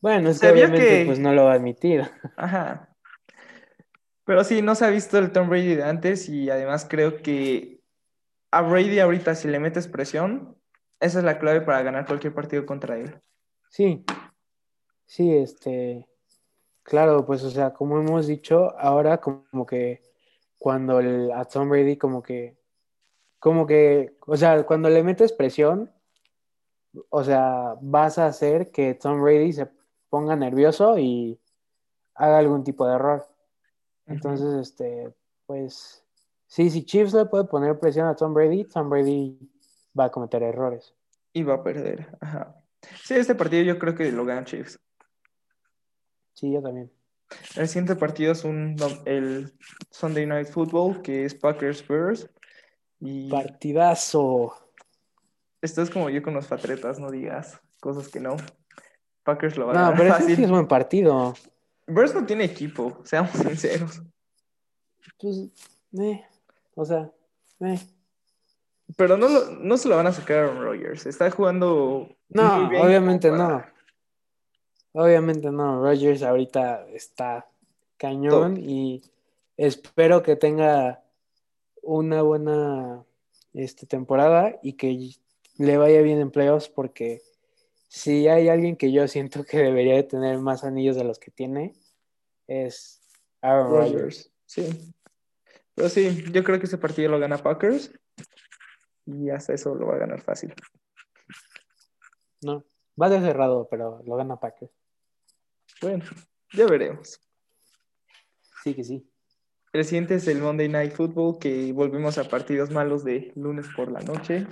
S1: bueno, es que
S2: se
S1: obviamente
S2: que-
S1: pues no lo va a admitir. *laughs*
S2: ajá. Pero sí, no se ha visto el Tom Brady de antes y además creo que a Brady ahorita si le metes presión, esa es la clave para ganar cualquier partido contra él.
S1: Sí, sí, este, claro, pues, o sea, como hemos dicho, ahora como que cuando el, a Tom Brady como que, como que, o sea, cuando le metes presión, o sea, vas a hacer que Tom Brady se ponga nervioso y haga algún tipo de error. Entonces, este, pues, sí, si Chiefs le puede poner presión a Tom Brady, Tom Brady va a cometer errores.
S2: Y va a perder, ajá. Sí, este partido yo creo que lo gana Chiefs.
S1: Sí, yo también.
S2: El siguiente partido es un, el Sunday Night Football, que es Packers Spurs. Y
S1: Partidazo.
S2: esto es como yo con los Patriotas, no digas cosas que no. Packers lo va a
S1: No, pero
S2: fácil.
S1: sí es buen partido.
S2: Bears no tiene equipo, seamos sinceros.
S1: Pues, eh, o sea, eh.
S2: Pero no, lo- no se lo van a sacar a Aaron Rodgers. Está jugando
S1: No,
S2: muy bien
S1: obviamente no. Obviamente no. Rogers ahorita está cañón
S2: Top.
S1: y espero que tenga una buena este, temporada y que le vaya bien en playoffs porque si hay alguien que yo siento que debería de tener más anillos de los que tiene es Aaron Rodgers.
S2: Sí. Pero sí, yo creo que ese partido lo gana Packers. Y hasta eso lo va a ganar fácil.
S1: No, va a ser cerrado, pero lo gana Packers.
S2: Bueno, ya veremos.
S1: Sí que sí.
S2: El siguiente es el Monday Night Football, que volvemos a partidos malos de lunes por la noche.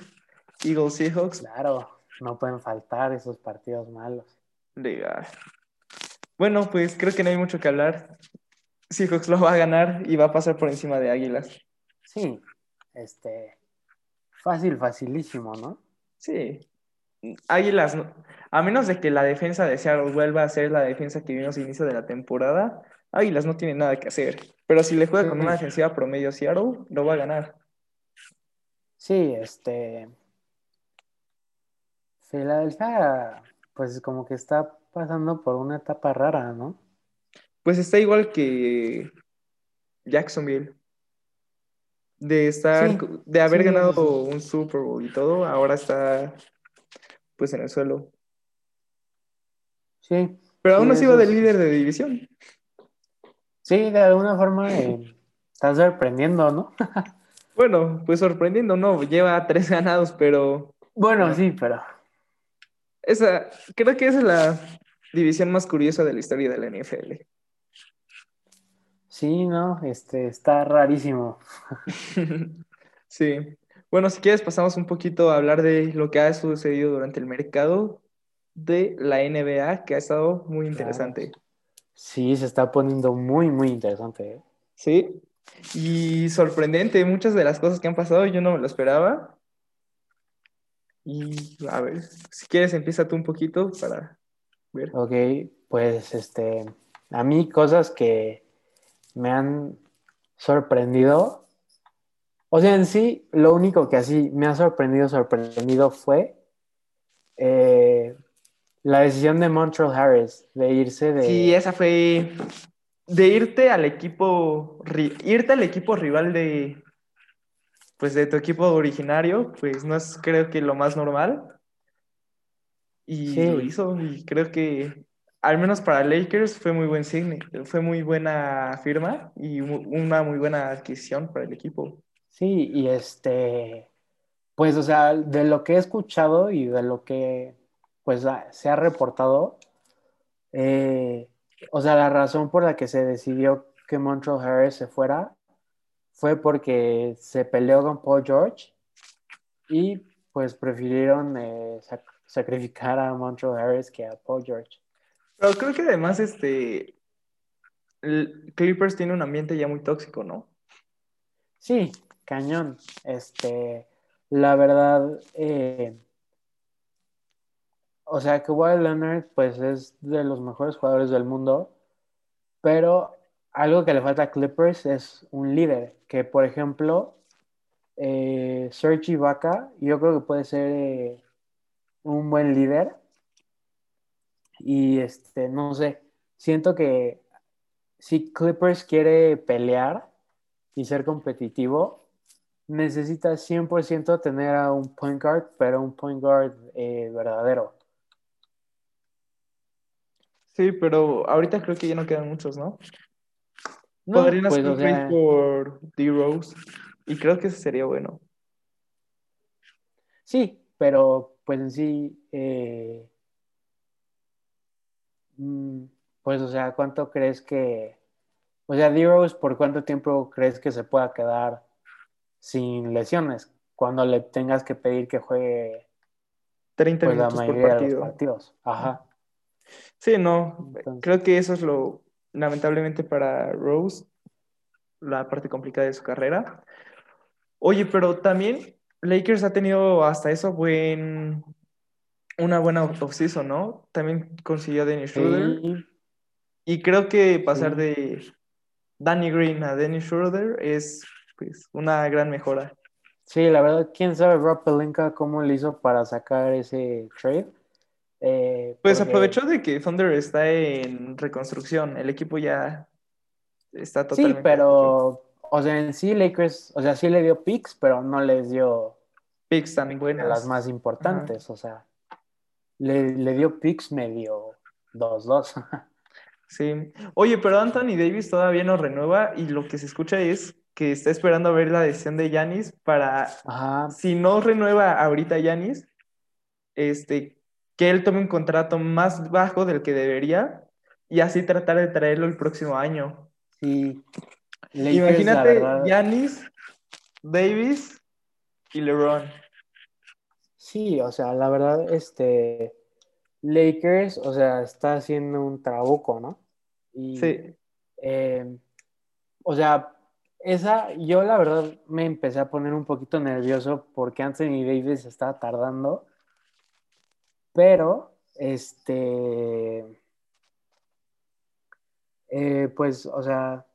S2: Eagles Seahawks.
S1: Claro, no pueden faltar esos partidos malos.
S2: Legal. Bueno, pues creo que no hay mucho que hablar. Seahawks lo va a ganar y va a pasar por encima de Águilas.
S1: Sí, este, fácil, facilísimo, ¿no?
S2: Sí. Águilas, a menos de que la defensa de Seattle vuelva a ser la defensa que vimos al inicio de la temporada, Águilas no tiene nada que hacer. Pero si le juega con una defensiva promedio Seattle, lo va a ganar.
S1: Sí, este, Filadelfia, pues como que está pasando por una etapa rara, ¿no?
S2: Pues está igual que Jacksonville. De estar,
S1: Sí,
S2: de haber
S1: sí,
S2: ganado un Super Bowl y todo, ahora está pues en el suelo.
S1: Sí,
S2: Pero aún
S1: Sí,
S2: así va de líder de división.
S1: Sí, de alguna forma eh, está sorprendiendo, ¿no? *laughs*
S2: Bueno, pues sorprendiendo, no, lleva tres ganados, pero
S1: Bueno, sí, pero
S2: esa, creo que esa es la división más curiosa de la historia de la NFL.
S1: sí, ¿no? Este, está rarísimo. *laughs*
S2: Sí. Bueno, si quieres pasamos un poquito a hablar de lo que ha sucedido durante el mercado de la NBA, que ha estado muy interesante.
S1: Sí, se está poniendo muy, muy interesante, ¿eh?
S2: Sí. Y sorprendente, muchas de las cosas que han pasado yo no me lo esperaba. Y a ver, si quieres empieza tú un poquito para ver.
S1: Ok, pues este, a mí cosas que me han sorprendido. O sea, en sí, lo único que así me ha sorprendido, sorprendido fue eh, la decisión de Montreal Harris de irse de...
S2: Sí, esa fue de irte al equipo, irte al equipo rival de, pues de tu equipo originario, pues no es creo que lo más normal. Y lo
S1: Sí,
S2: hizo, y creo que al menos para Lakers fue muy buen signo, fue muy buena firma y una muy buena adquisición para el equipo.
S1: sí, y este, pues, o sea, de lo que he escuchado y de lo que, pues, ha- se ha reportado, eh, o sea, la razón por la que se decidió que Montreal Harris se fuera fue porque se peleó con Paul George y, pues, prefirieron eh, sac- sacrificar a Montreal Harris que a Paul George.
S2: Pero creo que además este Clippers tiene un ambiente ya muy tóxico, ¿no?
S1: Sí, cañón. Este, la verdad, eh, o sea, que Kawhi Leonard, pues es de los mejores jugadores del mundo, pero algo que le falta a Clippers es un líder, que por ejemplo, eh, Serge Ibaka, yo creo que puede ser eh, un buen líder y este, no sé, siento que si Clippers quiere pelear y ser competitivo, necesita 100% tener a un point guard, pero un point guard eh, verdadero.
S2: Sí, pero ahorita creo que ya no quedan muchos, ¿no?
S1: No,
S2: Podrían
S1: pues
S2: hacer
S1: o
S2: un
S1: sea,
S2: por D-Rose y creo que eso sería bueno.
S1: sí, pero pues en sí, eh, mm, pues o sea, ¿cuánto crees que, o sea, D-Rose, por cuánto tiempo crees que se pueda quedar sin lesiones cuando le tengas que pedir que juegue
S2: 30
S1: pues la
S2: minutos por
S1: mayoría de los
S2: partido.
S1: partidos? Ajá.
S2: Sí, no,
S1: Entonces,
S2: creo que eso es lo, lamentablemente para Rose, la parte complicada de su carrera. Oye, pero también Lakers ha tenido hasta eso buen, una buena offseason, ¿no? También consiguió a Dennis Schroeder
S1: sí,
S2: y creo que pasar
S1: sí.
S2: de Danny Green a Dennis Schroeder es pues, una gran mejora.
S1: Sí, la verdad, quién sabe Rob Pelinka cómo le hizo para sacar ese trade. Eh,
S2: Pues
S1: porque
S2: aprovechó de que Thunder está en reconstrucción, el equipo ya está
S1: sí,
S2: totalmente deshecho.
S1: pero, o sea, en sí Lakers, o sea, sí le dio picks, pero no les dio
S2: Picks tan
S1: de las
S2: buenas.
S1: más
S2: Ajá.
S1: importantes. O sea, le, le dio picks medio 2-2.
S2: Sí. Oye, pero Anthony Davis todavía no renueva y lo que se escucha es que está esperando a ver la decisión de Yanis para,
S1: Ajá,
S2: si no renueva ahorita Yanis, este, que él tome un contrato más bajo del que debería y así tratar de traerlo el próximo año.
S1: sí. Lakers,
S2: Imagínate Yanis, Davis y LeBron.
S1: sí, o sea, la verdad, este, Lakers, o sea, está haciendo un trabuco, ¿no? Y,
S2: Sí.
S1: eh, o sea, esa, yo la verdad me empecé a poner un poquito nervioso porque Anthony Davis estaba tardando, pero, este, eh, pues, o sea,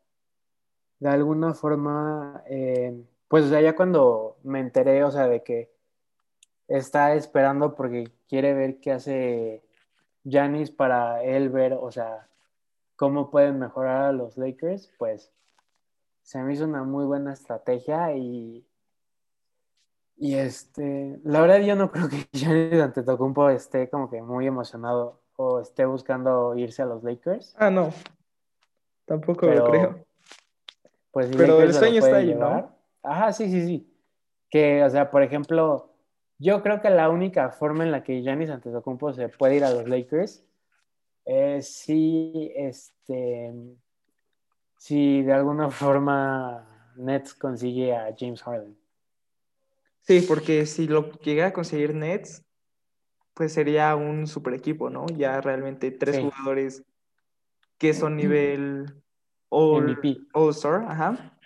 S1: de alguna forma, eh, pues, o sea, ya cuando me enteré, o sea, de que está esperando porque quiere ver qué hace Giannis para él ver, o sea, cómo pueden mejorar a los Lakers, pues se me hizo una muy buena estrategia y, y este, la verdad yo no *laughs* creo que Giannis Antetokounmpo esté como que muy emocionado o esté buscando irse a los Lakers,
S2: Ah, no, tampoco lo creo.
S1: pues si
S2: Pero el
S1: Lakers
S2: sueño está ahí. ¿no?
S1: Ajá, sí, sí, sí. Que, o sea, por ejemplo, yo creo que la única forma en la que Giannis Antetokounmpo se puede ir a los Lakers es si, este, si de alguna forma Nets consigue a James Harden.
S2: Sí, porque si lo llega a conseguir Nets, pues sería un super equipo, ¿no? Ya realmente tres
S1: Sí,
S2: jugadores que son nivel All. All-Star, ajá.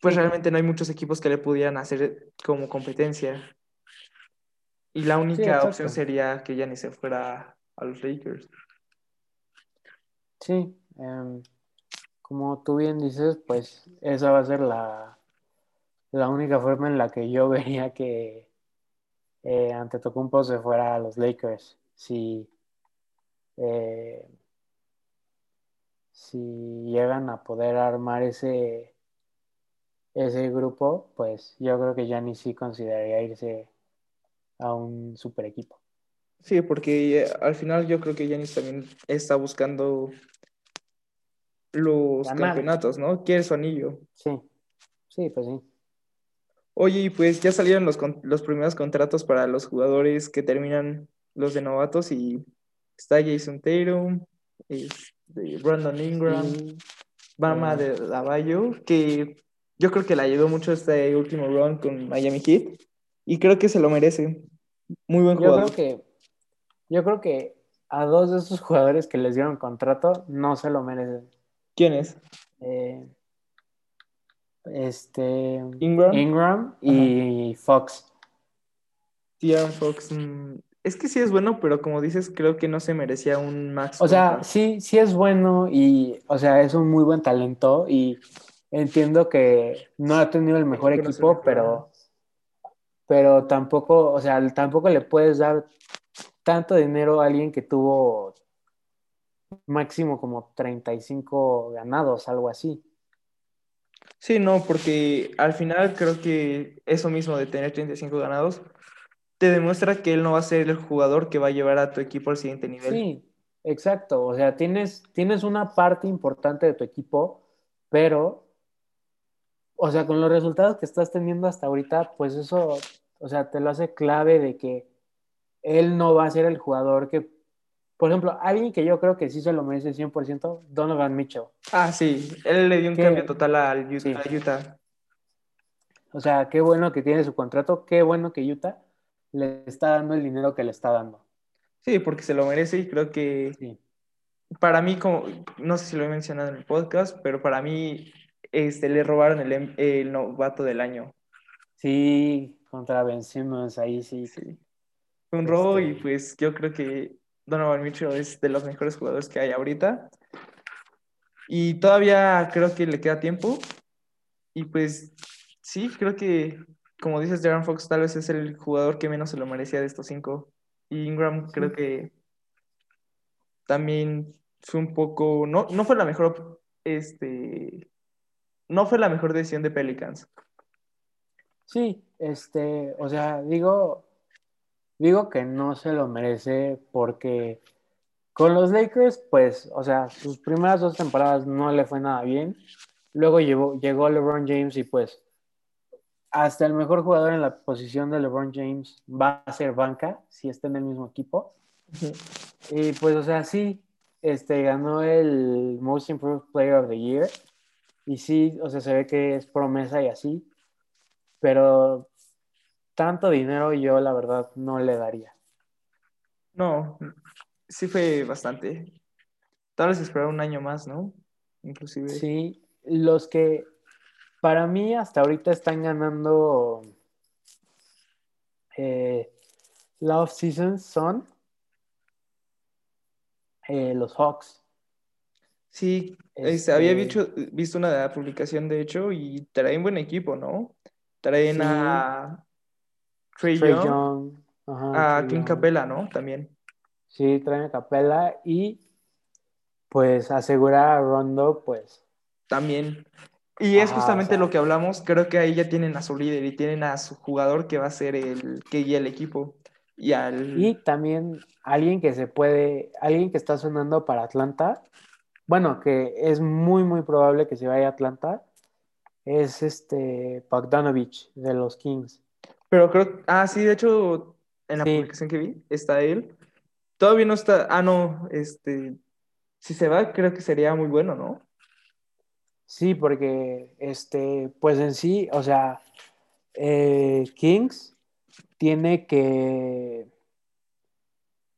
S2: Pues
S1: Sí,
S2: realmente no hay muchos equipos que le pudieran hacer como competencia. Y la
S1: sí,
S2: única opción sería que ya ni se fuera a los Lakers.
S1: Sí, em, como tú bien dices, pues esa va a ser la, la única forma en la que yo *laughs* vería que eh, Antetokounmpo se fuera a los Lakers. Si, eh, si llegan a poder armar ese, ese grupo, pues yo creo que Giannis sí consideraría irse a un super equipo.
S2: Sí, porque eh, al final yo creo que Giannis también está buscando los
S1: Ganar.
S2: campeonatos, ¿no? Quiere su anillo.
S1: Sí, sí, pues sí.
S2: Oye, y pues ya salieron los, los primeros contratos para los jugadores que terminan los de novatos y está Jason Tatum, este, Brandon Ingram, Bama de Davallo, que yo creo que le ayudó mucho este último run con Miami Heat y creo que se lo merece. Muy buen
S1: yo
S2: jugador.
S1: creo que yo creo que a dos de esos jugadores que les dieron contrato no se lo merecen.
S2: ¿Quién es?
S1: Eh, este
S2: Ingram.
S1: Ingram y Fox.
S2: De'Aaron Fox. mm, es que sí es bueno, pero como dices, creo que no se merecía un max.
S1: O sea, sí, sí es bueno y, o sea, es un muy buen talento y entiendo que no ha tenido el mejor equipo, pero, pero tampoco, o sea, tampoco le puedes dar tanto dinero a alguien que tuvo máximo como 35 ganados, algo así.
S2: Sí, no, porque al final creo que eso mismo de tener 35 ganados te demuestra que él no va a ser el jugador que va a llevar a tu equipo al siguiente nivel.
S1: Sí, exacto. O sea, tienes, tienes una parte importante de tu equipo, pero, o sea, con los resultados que estás teniendo hasta ahorita, pues eso, o sea, te lo hace clave de que él no va a ser el jugador que, por ejemplo, alguien que yo creo que sí se lo merece 100%, Donovan Mitchell.
S2: Ah, sí, él le dio un cambio total al Utah.
S1: Sí.
S2: a Utah.
S1: O sea, qué bueno que tiene su contrato, qué bueno que Utah le está dando el dinero que le está dando.
S2: Sí, porque se lo merece y creo que
S1: Sí.
S2: para mí, como no sé si lo he mencionado en el podcast, pero para mí este, le robaron el, el novato del año.
S1: Sí, contra Ben Simmons, ahí sí.
S2: Sí. Un robo y
S1: Este-
S2: pues yo creo que Donovan Mitchell es de los mejores jugadores que hay ahorita. Y todavía creo que le queda tiempo. Y pues sí, creo que, como dices, Darren Fox tal vez es el jugador que menos se lo merecía de estos cinco. Y Ingram creo que también fue un poco, no, no fue la mejor, este, no fue la mejor decisión de Pelicans.
S1: Sí, este, o sea, digo, digo que no se lo merece porque con los Lakers, pues, o sea, sus primeras dos temporadas no le fue nada bien. Luego llegó, llegó LeBron James y pues hasta el mejor jugador en la posición de LeBron James va a ser banca si está en el mismo equipo. Y pues, o sea, sí, este, ganó el Most Improved Player of the Year. Y sí, o sea, se ve que es promesa y así. Pero tanto dinero yo, la verdad, no le daría.
S2: No, sí fue bastante. Tal vez esperar un año más, ¿no? Inclusive.
S1: Sí, los que para mí hasta ahorita están ganando eh, la off-season son eh, los Hawks.
S2: Sí, este,
S1: Este-
S2: había visto, visto una publicación, de hecho, y traen buen equipo, ¿no? Traen
S1: Sí.
S2: a Trey
S1: Trey
S2: Young,
S1: Young, ajá,
S2: a Clint
S1: Young.
S2: Capella, ¿no? También.
S1: Sí, traen a Capela y pues asegurar a Rondo, pues
S2: También. Y es justamente
S1: o sea.
S2: lo que hablamos, creo que ahí ya tienen a su líder y tienen a su jugador que va a ser el que guía el equipo. Y al...
S1: Y también alguien que se puede, alguien que está sonando para Atlanta, bueno, que es muy, muy probable que se vaya a Atlanta, es este Bogdanovich de los Kings.
S2: Pero creo, ah, sí, de hecho, en la
S1: Sí.
S2: publicación que vi, está él. Todavía no está, ah, no, este, si se va, creo que sería muy bueno, ¿no?
S1: Sí, porque este, pues en sí, o sea, eh, Kings tiene que,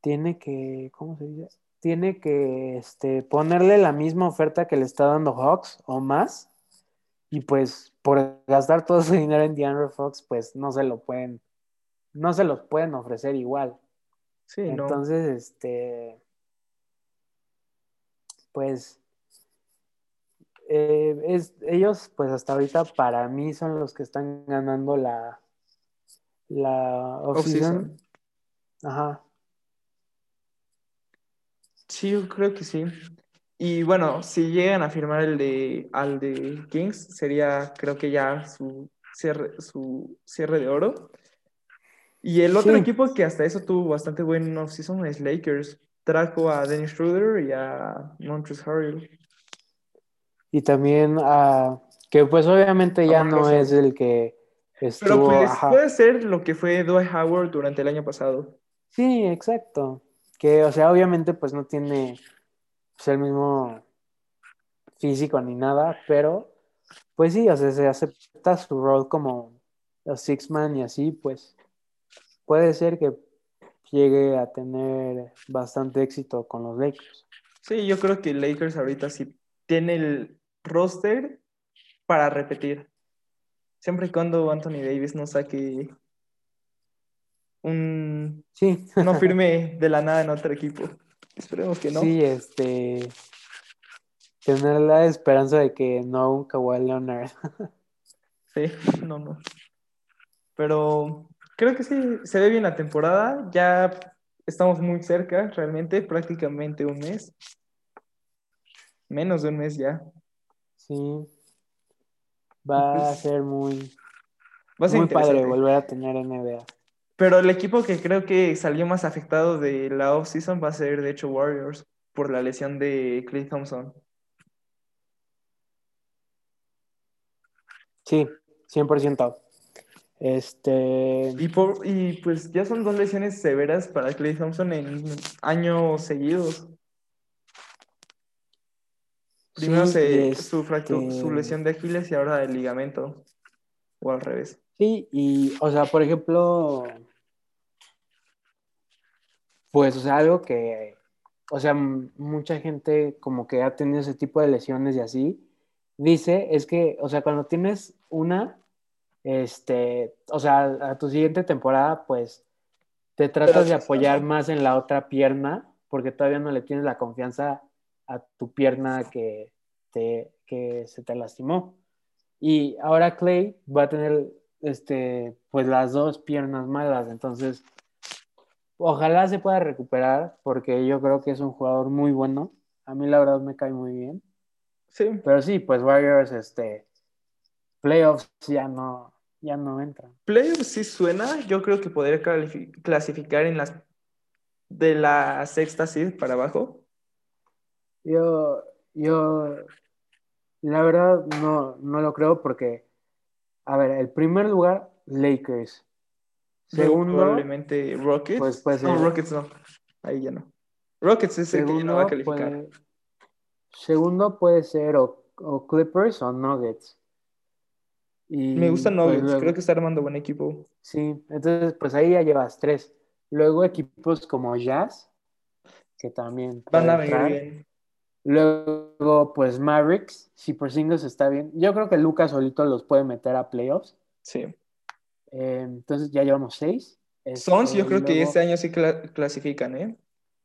S1: tiene que, ¿cómo se dice? Tiene que este, ponerle la misma oferta que le está dando Hawks o más. Y pues por gastar todo su dinero en DeAndre Fox, pues no se lo pueden, no se los pueden ofrecer igual.
S2: Sí, no.
S1: Entonces, este, pues, eh, es, ellos, pues hasta ahorita para mí son los que están ganando la, la. Off-season. Ajá.
S2: Sí, yo creo que sí. Y bueno, si llegan a firmar el de, al de Kings, sería creo que ya su cierre, su cierre de oro. Y el otro
S1: Sí.
S2: equipo que hasta eso tuvo bastante buen offseason es Lakers. Trajo a Dennis Schroeder y a Montrezl Harrell.
S1: Y también a que pues obviamente ya no es el que
S2: Pero
S1: estuvo.
S2: pues
S1: ajá.
S2: puede ser lo que fue Dwight Howard durante el año pasado.
S1: Sí, exacto. Que, o sea, obviamente pues no tiene pues, el mismo físico ni nada, pero pues sí, o sea, se acepta su rol como el six man y así, pues puede ser que llegue a tener bastante éxito con los Lakers.
S2: Sí, yo creo que Lakers ahorita sí tiene el roster para repetir. Siempre y cuando Anthony Davis no saque un...
S1: Sí,
S2: no *laughs* firme de la nada en otro equipo. Esperemos que no.
S1: sí, este tener la esperanza de que no un Kawhi Leonard. *laughs*
S2: Sí, no, no. Pero creo que sí, se ve bien la temporada. Ya estamos muy cerca, realmente, prácticamente un mes. Menos de un mes ya.
S1: Sí. Va a ser muy,
S2: Va a ser
S1: muy padre volver a tener NBA.
S2: Pero el equipo que creo que salió más afectado de la off-season va a ser, de hecho, Warriors, por la lesión de Clay Thompson.
S1: Sí, 100%. Este,
S2: Y, por, y pues ya son dos lesiones severas para Clay Thompson en años seguidos. Primero
S1: sí,
S2: se, su, fractu-
S1: este,
S2: su lesión de Aquiles y ahora el ligamento. O al revés.
S1: Sí, y, o sea, por ejemplo, pues, o sea, algo que, o sea, mucha gente como que ha tenido ese tipo de lesiones y así, dice, es que, o sea, cuando tienes una, este, o sea, a tu siguiente temporada, pues, te tratas de apoyar más en la otra pierna, porque todavía no le tienes la confianza a tu pierna que, te, que se te lastimó. Y ahora Clay va a tener este, pues las dos piernas malas, entonces ojalá se pueda recuperar porque yo creo que es un jugador muy bueno. A mí la verdad me cae muy bien.
S2: Sí,
S1: Pero sí, pues Warriors, este, playoffs ya no, ya no entran.
S2: playoffs sí suena. Yo creo que podría califi- clasificar en las de la sexta seed para abajo.
S1: Yo, yo, la verdad no, no lo creo porque, a ver, el primer lugar, Lakers. Segundo,
S2: probablemente Rockets.
S1: pues, puede
S2: no,
S1: ser-
S2: Rockets no. Ahí ya no. Rockets es el que ya no va a calificar.
S1: puede, segundo puede ser o, o Clippers o Nuggets. Y
S2: Me gustan
S1: pues,
S2: Nuggets, creo que está armando buen equipo.
S1: Sí, entonces pues ahí ya llevas tres. Luego equipos como Jazz, que también
S2: Van a venir bien.
S1: Luego pues Mavericks, si Porzingis está bien. Yo creo que Lucas solito los puede meter a playoffs.
S2: Sí.
S1: Eh, entonces ya llevamos seis.
S2: Sons,
S1: Este,
S2: yo creo que este año sí cla- clasifican, ¿eh?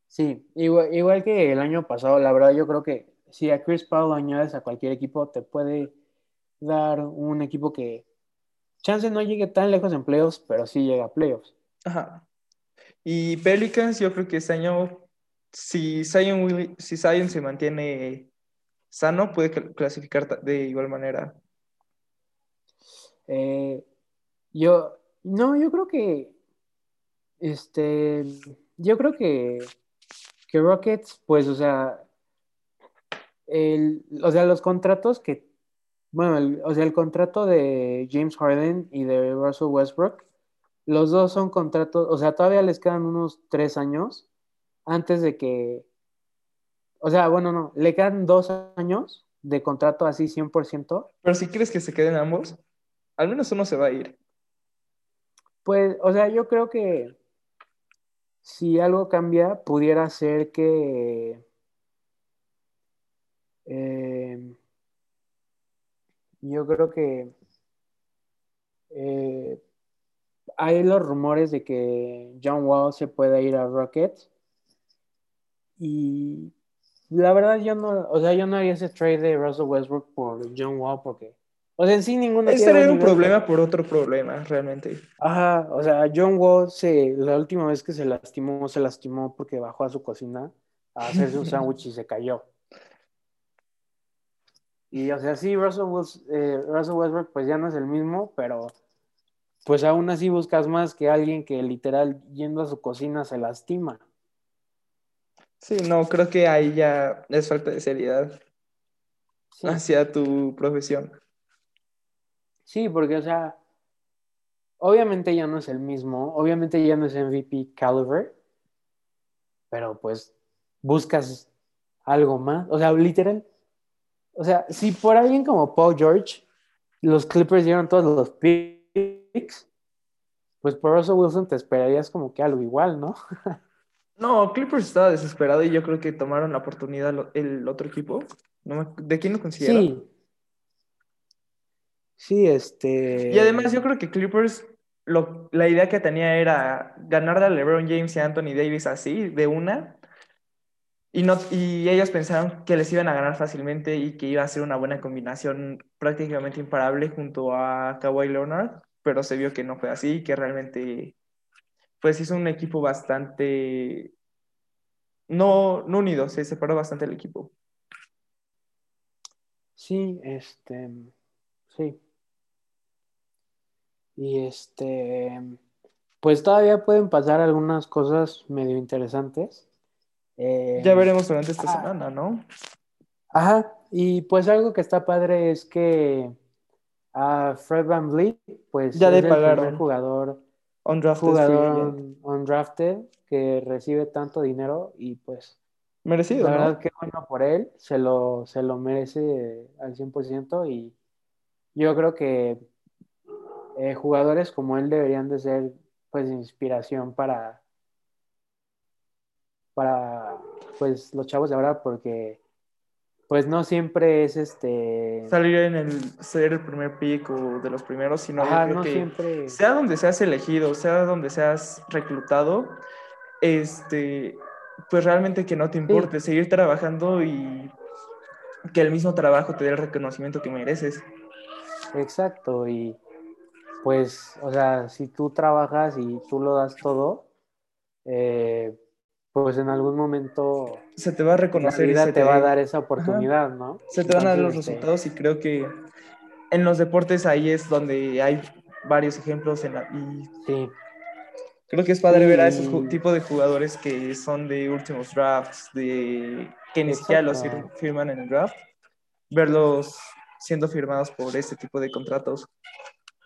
S1: Sí, igual, igual que el año pasado, la verdad yo creo que si a Chris Paul añades a cualquier equipo, te puede dar un equipo que chance no llegue tan lejos en playoffs, pero sí llega a playoffs.
S2: Ajá. Y Pelicans, yo creo que este año, si Zion, si Zion se mantiene sano, puede cl- clasificar de igual manera.
S1: Eh, yo, no, yo creo que, este, yo creo que, que Rockets, pues, o sea, el, o sea, los contratos que, bueno, el- o sea, el contrato de James Harden y de Russell Westbrook, los dos son contratos, o sea, todavía les quedan unos tres años antes de que, o sea, bueno, no, le quedan dos años de contrato así 100%.
S2: Pero si quieres que se queden ambos, al menos uno se va a ir.
S1: Pues, o sea, yo creo que si algo cambia, pudiera ser que eh, yo creo que eh, hay los rumores de que John Wall se pueda ir a Rockets. Y la verdad yo no, o sea, yo no haría ese trade de Russell Westbrook por John Wall porque, o sea, en sí ninguno
S2: Ese
S1: tiene
S2: era un problema por otro problema, realmente.
S1: Ajá, o sea, John Wall se, la última vez que se lastimó, se lastimó porque bajó a su cocina a hacerse un *laughs* sándwich y se cayó. Y o sea, sí, Russell, Wilson- eh, Russell Westbrook pues ya no es el mismo, pero pues aún así buscas más que alguien que literal yendo a su cocina se lastima.
S2: Sí, no, creo que ahí ya es falta de seriedad
S1: Sí,
S2: hacia tu profesión.
S1: Sí, porque o sea, obviamente ya no es el mismo, obviamente ya no es MVP caliber, pero pues buscas algo más, o sea, literal. O sea, si por alguien como Paul George, los Clippers dieron todos los picks, pues por Russell Wilson te esperarías como que algo igual, ¿no? *laughs*
S2: No, Clippers estaba desesperado y yo creo que tomaron la oportunidad el otro equipo. ¿De quién lo consiguieron?
S1: Sí. Sí, este.
S2: Y además yo creo que Clippers, lo, la idea que tenía era ganarle a LeBron James y a Anthony Davis así, de una. Y, no, y ellos pensaron que les iban a ganar fácilmente y que iba a ser una buena combinación prácticamente imparable junto a Kawhi Leonard, pero se vio que no fue así, que realmente pues hizo un equipo bastante... No, no unido, se separó bastante el equipo.
S1: Sí, este. Sí. Y este. Pues todavía pueden pasar algunas cosas medio interesantes. Eh,
S2: Ya veremos durante esta
S1: ah.
S2: semana, ¿no?
S1: Ajá, y pues algo que está padre es que a Fred Van Vliet, pues
S2: Ya le
S1: es el
S2: pagaron.
S1: jugador,
S2: Undrafted
S1: jugador undrafted que recibe tanto dinero y pues
S2: Merecido,
S1: la
S2: ¿no?
S1: verdad que bueno por él, se lo, se lo merece al 100% y yo creo que eh, jugadores como él deberían de ser pues inspiración para, para pues los chavos de ahora porque pues no siempre es este...
S2: Salir en el ser el primer pick o de los primeros, sino
S1: no
S2: que
S1: siempre...
S2: sea donde seas elegido, sea donde seas reclutado, este, pues realmente que no te importe, seguir trabajando y que el mismo trabajo te dé el reconocimiento que mereces.
S1: Exacto, y pues, o sea, si tú trabajas y tú lo das todo, eh, pues en algún momento
S2: Se te va a
S1: la
S2: reconocer y
S1: vida
S2: se
S1: te va a dar esa oportunidad, ¿no?
S2: se te van a dar los resultados y creo que en los deportes ahí es donde hay varios ejemplos en la- y
S1: Sí,
S2: creo que es padre
S1: Sí,
S2: ver a esos tipos de jugadores que son de últimos drafts, de que ni siquiera los fir- firman en el draft, verlos siendo firmados por este tipo de contratos.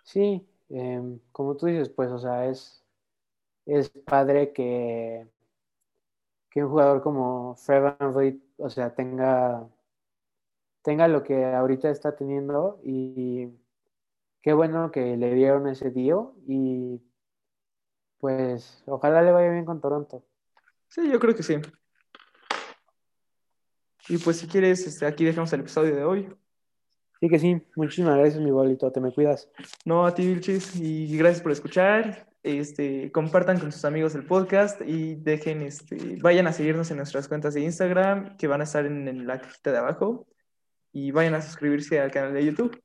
S1: Sí, em, como tú dices, pues, o sea, es, es padre que, que un jugador como Fred Van Vliet, o sea, tenga, tenga lo que ahorita está teniendo y qué bueno que le dieron ese deal y pues ojalá le vaya bien con Toronto.
S2: Sí, yo creo que sí. Y pues si quieres, este, aquí dejamos el episodio de hoy.
S1: Sí que sí, muchísimas gracias mi bolito, te me cuidas.
S2: No, a ti, Vilchis, y gracias por escuchar. Este, compartan con sus amigos el podcast y dejen, este, vayan a seguirnos en nuestras cuentas de Instagram, que van a estar en, en la cajita de abajo, y vayan a suscribirse al canal de YouTube.